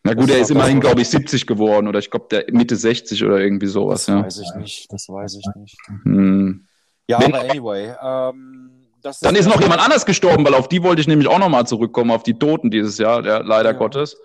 Na gut, Das er ist ist immerhin, glaube ich, 70 geworden oder ich glaube, der Mitte 60 oder irgendwie sowas, Das ja. weiß ich nicht. Das weiß ich nicht. Hm. Ja, Wenn- aber anyway. Ähm, das Dann ist noch jemand anders gestorben, weil auf die wollte ich nämlich auch nochmal zurückkommen, auf die Toten dieses Jahr, der, leider Ja. Gottes.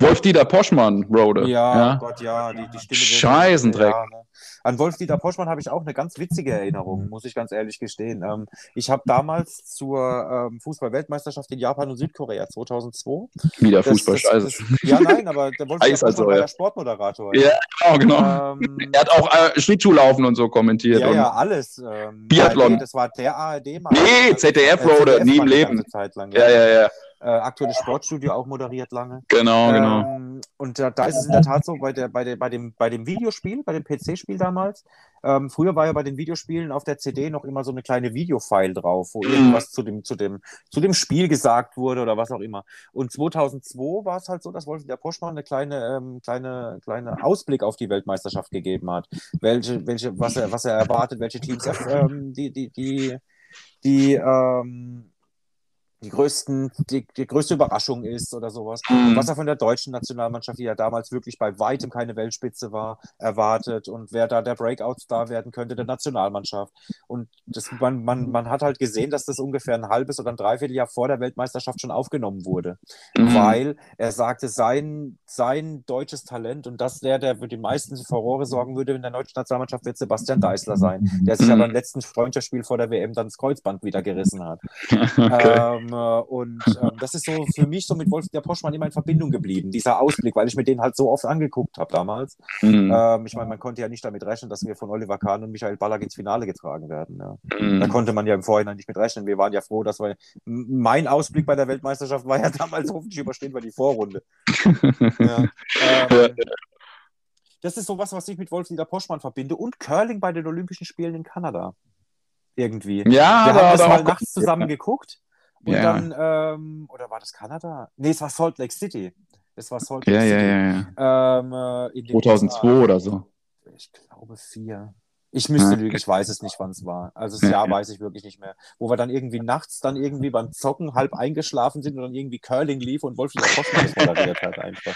Wolf-Dieter Poschmann, Rode. Ja, Gott, ja, die, die Stimme. Scheißendreck. Ja, ne. An Wolf-Dieter Poschmann habe ich auch eine ganz witzige Erinnerung, muss ich ganz ehrlich gestehen. Ähm, ich habe damals zur ähm, Fußball-Weltmeisterschaft in Japan und Südkorea 2002. Wieder Fußball, scheiße. ja, nein, aber der Wolf-Dieter also, war ja. der Sportmoderator. Ja, genau, genau. Ähm, Er hat auch äh, Schlittschuhlaufen und so kommentiert. ja, ja, alles. Ähm, Biathlon. ARD, das war der ARD-Mann. Nee, ZDF, Roder, nie im Leben. Zeit lang, Ja, ja, ja. Äh, aktuelles Sportstudio auch moderiert lange. Genau, genau. Ähm, und da, da ist es in der Tat so, bei, der, bei, der, bei, dem, bei dem Videospiel, bei dem PC-Spiel damals, ähm, früher war ja bei den Videospielen auf der CD noch immer so eine kleine Videofile drauf, wo Mhm. irgendwas zu dem, zu, dem, zu dem Spiel gesagt wurde oder was auch immer. Und 2002 war es halt so, dass Wolf der Poschmann eine kleine, ähm, kleine, kleine Ausblick auf die Weltmeisterschaft gegeben hat. Welche, welche, was er, was er erwartet, welche Teams er, ähm, die, die, die, die, ähm, die, größten, die, die größte Überraschung ist oder sowas. Mhm. Was er von der deutschen Nationalmannschaft, die ja damals wirklich bei weitem keine Weltspitze war, erwartet und wer da der Breakout-Star werden könnte der Nationalmannschaft. Und das, man, man, man hat halt gesehen, dass das ungefähr ein halbes oder ein Dreivierteljahr vor der Weltmeisterschaft schon aufgenommen wurde. Mhm. Weil er sagte, sein, sein deutsches Talent und das der, der für die meisten Furore sorgen würde in der deutschen Nationalmannschaft, wird Sebastian Deißler sein, der sich Mhm. aber im letzten Freundschaftsspiel vor der WM dann das Kreuzband wieder gerissen hat. okay. Ähm, äh, und ähm, das ist so für mich so mit Wolf der Poschmann immer in Verbindung geblieben, dieser Ausblick, weil ich mir den halt so oft angeguckt habe damals. Mhm. Ähm, ich meine, man konnte ja nicht damit rechnen, dass wir von Oliver Kahn und Michael Ballack ins Finale getragen werden. Ja. Da Mhm. konnte man ja im Vorhinein nicht mit rechnen. Wir waren ja froh, dass wir. Mein Ausblick bei der Weltmeisterschaft war ja damals, hoffentlich überstehen wir die Vorrunde. Ja. Ähm, das ist sowas, was ich mit Wolf-Dieter Poschmann verbinde und Curling bei den Olympischen Spielen in Kanada. Irgendwie. Ja, Wir da, haben das da mal nachts zusammen geguckt. Und Ja. dann, ähm, oder war das Kanada? Nee, es war Salt Lake City. Es war Salt Lake Ja, ja, City. ja, ja. Ähm, äh, in den 2002 USA. oder so. Ich glaube vier. Ich müsste Ja, lügen, ich weiß es nicht, wann es war. Also das Ja, Jahr ja. weiß ich wirklich nicht mehr. Wo wir dann irgendwie nachts dann irgendwie beim Zocken halb eingeschlafen sind und dann irgendwie Curling lief und Wolf Poschmann das moderiert hat einfach.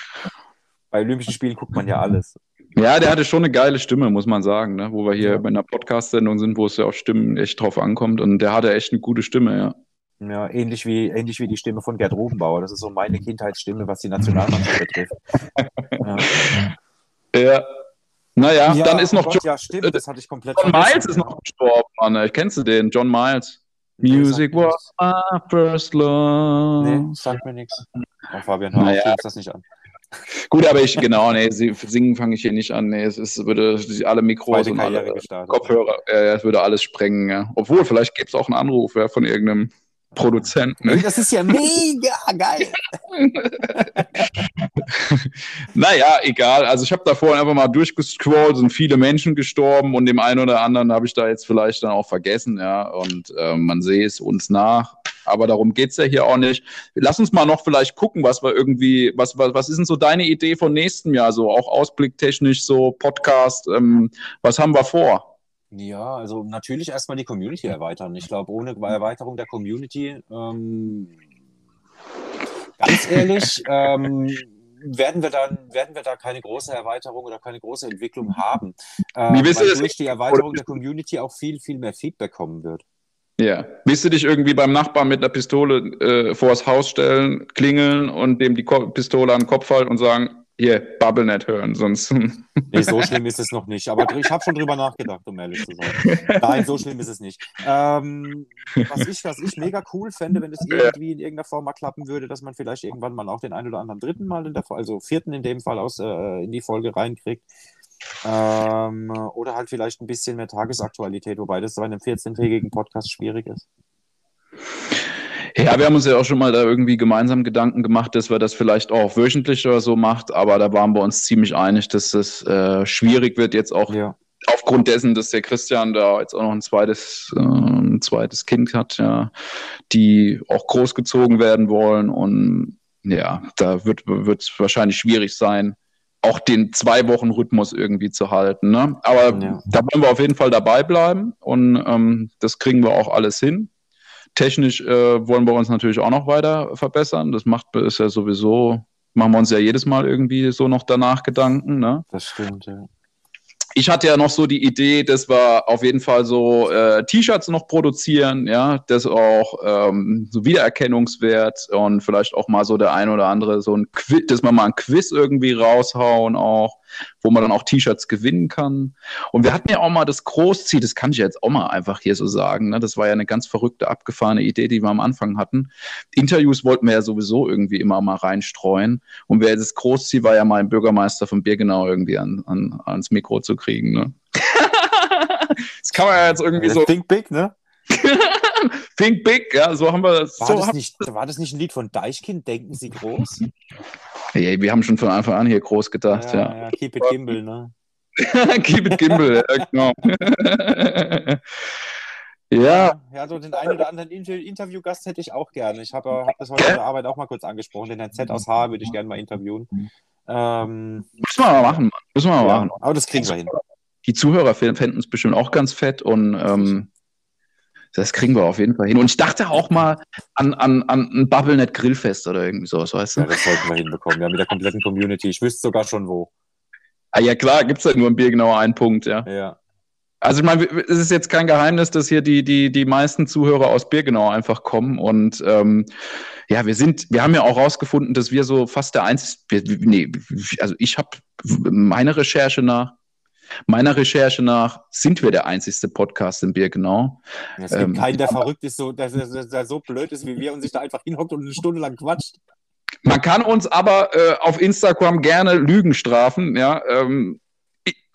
Bei Olympischen Spielen guckt man ja alles. Ja, der hatte schon eine geile Stimme, muss man sagen, ne? wo wir hier Ja. bei einer Podcast-Sendung sind, wo es ja auf Stimmen echt drauf ankommt. Und der hatte echt eine gute Stimme, ja. Ja, ähnlich wie, ähnlich wie die Stimme von Gerd Rubenbauer. Das ist so meine Kindheitsstimme, was die Nationalmannschaft betrifft. Ja. Ja. Naja, dann ist noch Gott, John, Ja, stimmt, das hatte ich komplett John vergessen. Miles ist noch gestorben, Mann. Kennst du den? John Miles. Nee, Music mir was my first love. Nee, sagt mir nichts. Oh, Fabian, hör Naja. auf, das nicht an. Gut, aber ich, genau, nee, singen fange ich hier nicht an. Nee, es ist, würde alle Mikros und alle. Kopfhörer, äh, es würde alles sprengen, ja. Obwohl, vielleicht gibt es auch einen Anruf ja, von irgendeinem Produzenten. Ne? das ist ja mega geil. Naja, egal. Also ich habe da vorhin einfach mal durchgescrollt, sind viele Menschen gestorben und dem einen oder anderen habe ich da jetzt vielleicht dann auch vergessen, ja. Und äh, man sehe es uns nach. Aber darum geht's ja hier auch nicht. Lass uns mal noch vielleicht gucken, was wir irgendwie, was, was, was ist denn so deine Idee von nächstem Jahr? So auch ausblicktechnisch, so Podcast, ähm, was haben wir vor? Ja, also natürlich erstmal die Community erweitern. Ich glaube, ohne Erweiterung der Community, ähm, ganz ehrlich, ähm, werden wir dann werden wir da keine große Erweiterung oder keine große Entwicklung haben. Ähm, Wie willst du weil das- durch die Erweiterung der Community auch viel, viel mehr Feedback kommen wird. Ja. Willst du dich irgendwie beim Nachbarn mit einer Pistole äh, vors Haus stellen, klingeln und dem die Ko Pistole an den Kopf halten und sagen, hier, Bubble nicht hören, sonst. Nee, so schlimm ist es noch nicht. Aber ich habe schon drüber nachgedacht, um ehrlich zu sein. Nein, so schlimm ist es nicht. Ähm, was, ich, was ich mega cool fände, wenn es irgendwie in irgendeiner Form mal klappen würde, dass man vielleicht irgendwann mal auch den einen oder anderen dritten Mal in der also vierten in dem Fall aus äh, in die Folge reinkriegt. Ähm, oder halt vielleicht ein bisschen mehr Tagesaktualität, wobei das bei einem 14-tägigen Podcast schwierig ist. Ja, wir haben uns ja auch schon mal da irgendwie gemeinsam Gedanken gemacht, dass wir das vielleicht auch wöchentlich oder so macht, aber da waren wir uns ziemlich einig, dass das äh, schwierig wird jetzt auch Ja. aufgrund dessen, dass der Christian da jetzt auch noch ein zweites, äh, ein zweites Kind hat, ja, die auch großgezogen werden wollen und ja, da wird wird es wahrscheinlich schwierig sein, auch den zwei Wochen Rhythmus irgendwie zu halten. Ne? Aber Ja. da wollen wir auf jeden Fall dabei bleiben und ähm, das kriegen wir auch alles hin. Technisch äh, wollen wir uns natürlich auch noch weiter verbessern. Das macht ist ja sowieso, machen wir uns ja jedes Mal irgendwie so noch danach Gedanken. Ne? Das stimmt, ja. Ich hatte ja noch so die Idee, dass wir auf jeden Fall so äh, T-Shirts noch produzieren, ja, das auch ähm, so Wiedererkennungswert und vielleicht auch mal so der ein oder andere so ein Quiz, dass wir mal ein Quiz irgendwie raushauen auch, wo man dann auch T-Shirts gewinnen kann. Und wir hatten ja auch mal das Großziel, das kann ich jetzt auch mal einfach hier so sagen, ne? das war ja eine ganz verrückte, abgefahrene Idee, die wir am Anfang hatten. Interviews wollten wir ja sowieso irgendwie immer mal reinstreuen. Und wer das Großziel war ja mal ein Bürgermeister von Birgenau irgendwie an, an, ans Mikro zu kriegen. Ne? das kann man ja jetzt irgendwie so Think Big, ne? think big, ja, so haben wir War, so das nicht, war das nicht ein Lied von Deichkind? Denken Sie groß? Hey, wir haben schon von Anfang an hier groß gedacht, ja. ja. Keep it Gimbal, ne? Keep it Gimbal, ja, genau. ja. Ja, so den einen oder anderen Inter Interviewgast hätte ich auch gerne. Ich habe hab das heute in der Arbeit auch mal kurz angesprochen. Den Herrn Z aus H würde ich gerne mal interviewen. Ähm, Müssen wir mal machen, Mann. Müssen wir mal ja, machen. aber das kriegen wir hin. Die Zuhörer fänden es bestimmt auch ganz fett und ähm, das kriegen wir auf jeden Fall hin. Und ich dachte auch mal an, an, an ein BubbleNet Grillfest oder irgendwie sowas, weißt du? Ja, das sollten wir hinbekommen. Ja, mit der kompletten Community. Ich wüsste sogar schon wo. Ah, ja, klar, gibt es halt nur im Bier genau einen Punkt, ja. Ja. Also ich meine, es ist jetzt kein Geheimnis, dass hier die, die, die meisten Zuhörer aus Birgenau einfach kommen. Und ähm, ja, wir sind, wir haben ja auch rausgefunden, dass wir so fast der einzige, nee, also ich habe meine Recherche nach, meiner Recherche nach sind wir der einzigste Podcast in Birgenau. Es gibt Ähm, keinen, der verrückt ist, so, der, der, der so blöd ist wie wir und sich da einfach hinhockt und eine Stunde lang quatscht. Man kann uns aber äh, auf Instagram gerne Lügen strafen, ja. Ähm,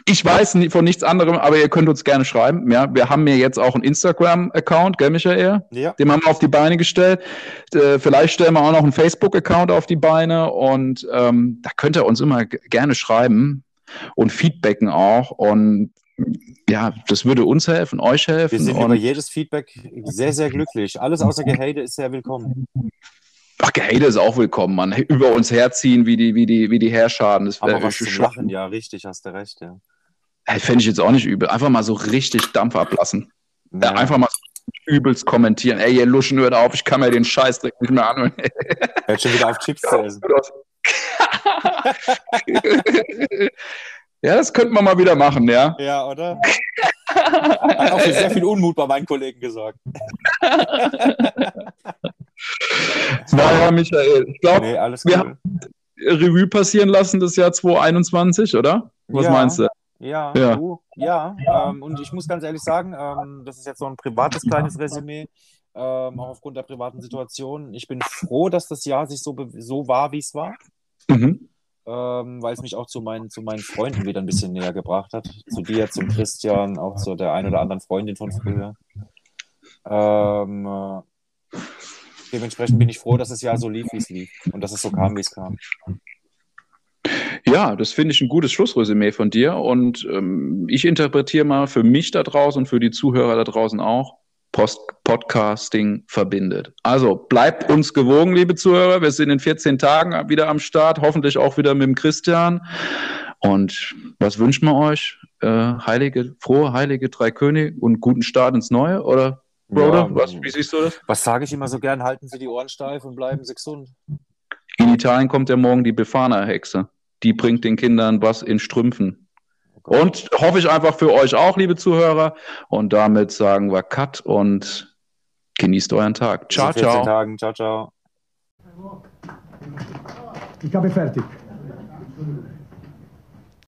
ich, weiß von nichts anderem, aber ihr könnt uns gerne schreiben. Ja, wir haben ja jetzt auch einen Instagram-Account, gell, Michael? Ja. Den haben wir auf die Beine gestellt. Äh, vielleicht stellen wir auch noch einen Facebook-Account auf die Beine und ähm, da könnt ihr uns immer gerne schreiben und feedbacken auch. Und ja, das würde uns helfen, euch helfen. Wir sind über jedes Feedback sehr, sehr glücklich. Alles außer Gehate ist sehr willkommen. Ach, Gehate ist auch willkommen, Mann. Über uns herziehen wie die, wie die, wie die Herrschaden. Das Aber was Lachen, ja, richtig, hast du recht, ja. Hey, Fände ich jetzt auch nicht übel. Einfach mal so richtig Dampf ablassen. Ja, Ja. einfach mal so übelst kommentieren. Ey, ihr Luschen, hört auf, ich kann mir den Scheiß direkt nicht mehr anhören. Hört schon wieder auf Chips zu essen. ja, das könnten wir mal wieder machen, ja. Ja, oder? Hat auch für sehr viel Unmut bei meinen Kollegen gesorgt. Naja, Michael, ich glaube, Nee, wir cool. Revue passieren lassen das Jahr 2021, oder? Was Ja. meinst du? Ja, Ja. du, ja. Ähm, und ich muss ganz ehrlich sagen, ähm, das ist jetzt so ein privates kleines Resümee, ähm, auch aufgrund der privaten Situation. Ich bin froh, dass das Jahr sich so, so war, wie es war, Mhm. ähm, weil es mich auch zu meinen, zu meinen Freunden wieder ein bisschen näher gebracht hat. Zu dir, zum Christian, auch zu der einen oder anderen Freundin von früher. Ähm, äh, dementsprechend bin ich froh, dass das Jahr so lief, wie es lief. Und dass es so kam, wie es kam. Ja, das finde ich ein gutes Schlussresümee von dir. Und ähm, ich interpretiere mal für mich da draußen und für die Zuhörer da draußen auch, Post Podcasting verbindet. Also bleibt uns gewogen, liebe Zuhörer. Wir sind in 14 Tagen wieder am Start, hoffentlich auch wieder mit dem Christian. Und was wünschen wir euch? Äh, heilige, frohe, heilige drei Könige und guten Start ins Neue? Oder, Broder? Ja, was, wie siehst du das? Was sage ich immer so gern? Halten Sie die Ohren steif und bleiben Sie gesund. In Italien kommt ja morgen die Befana-Hexe. Die bringt den Kindern was in Strümpfen. Und hoffe ich einfach für euch auch, liebe Zuhörer. Und damit sagen wir Cut und genießt euren Tag. Ciao, in 14 ciao. Tagen. Ciao, ciao. Ich habe fertig.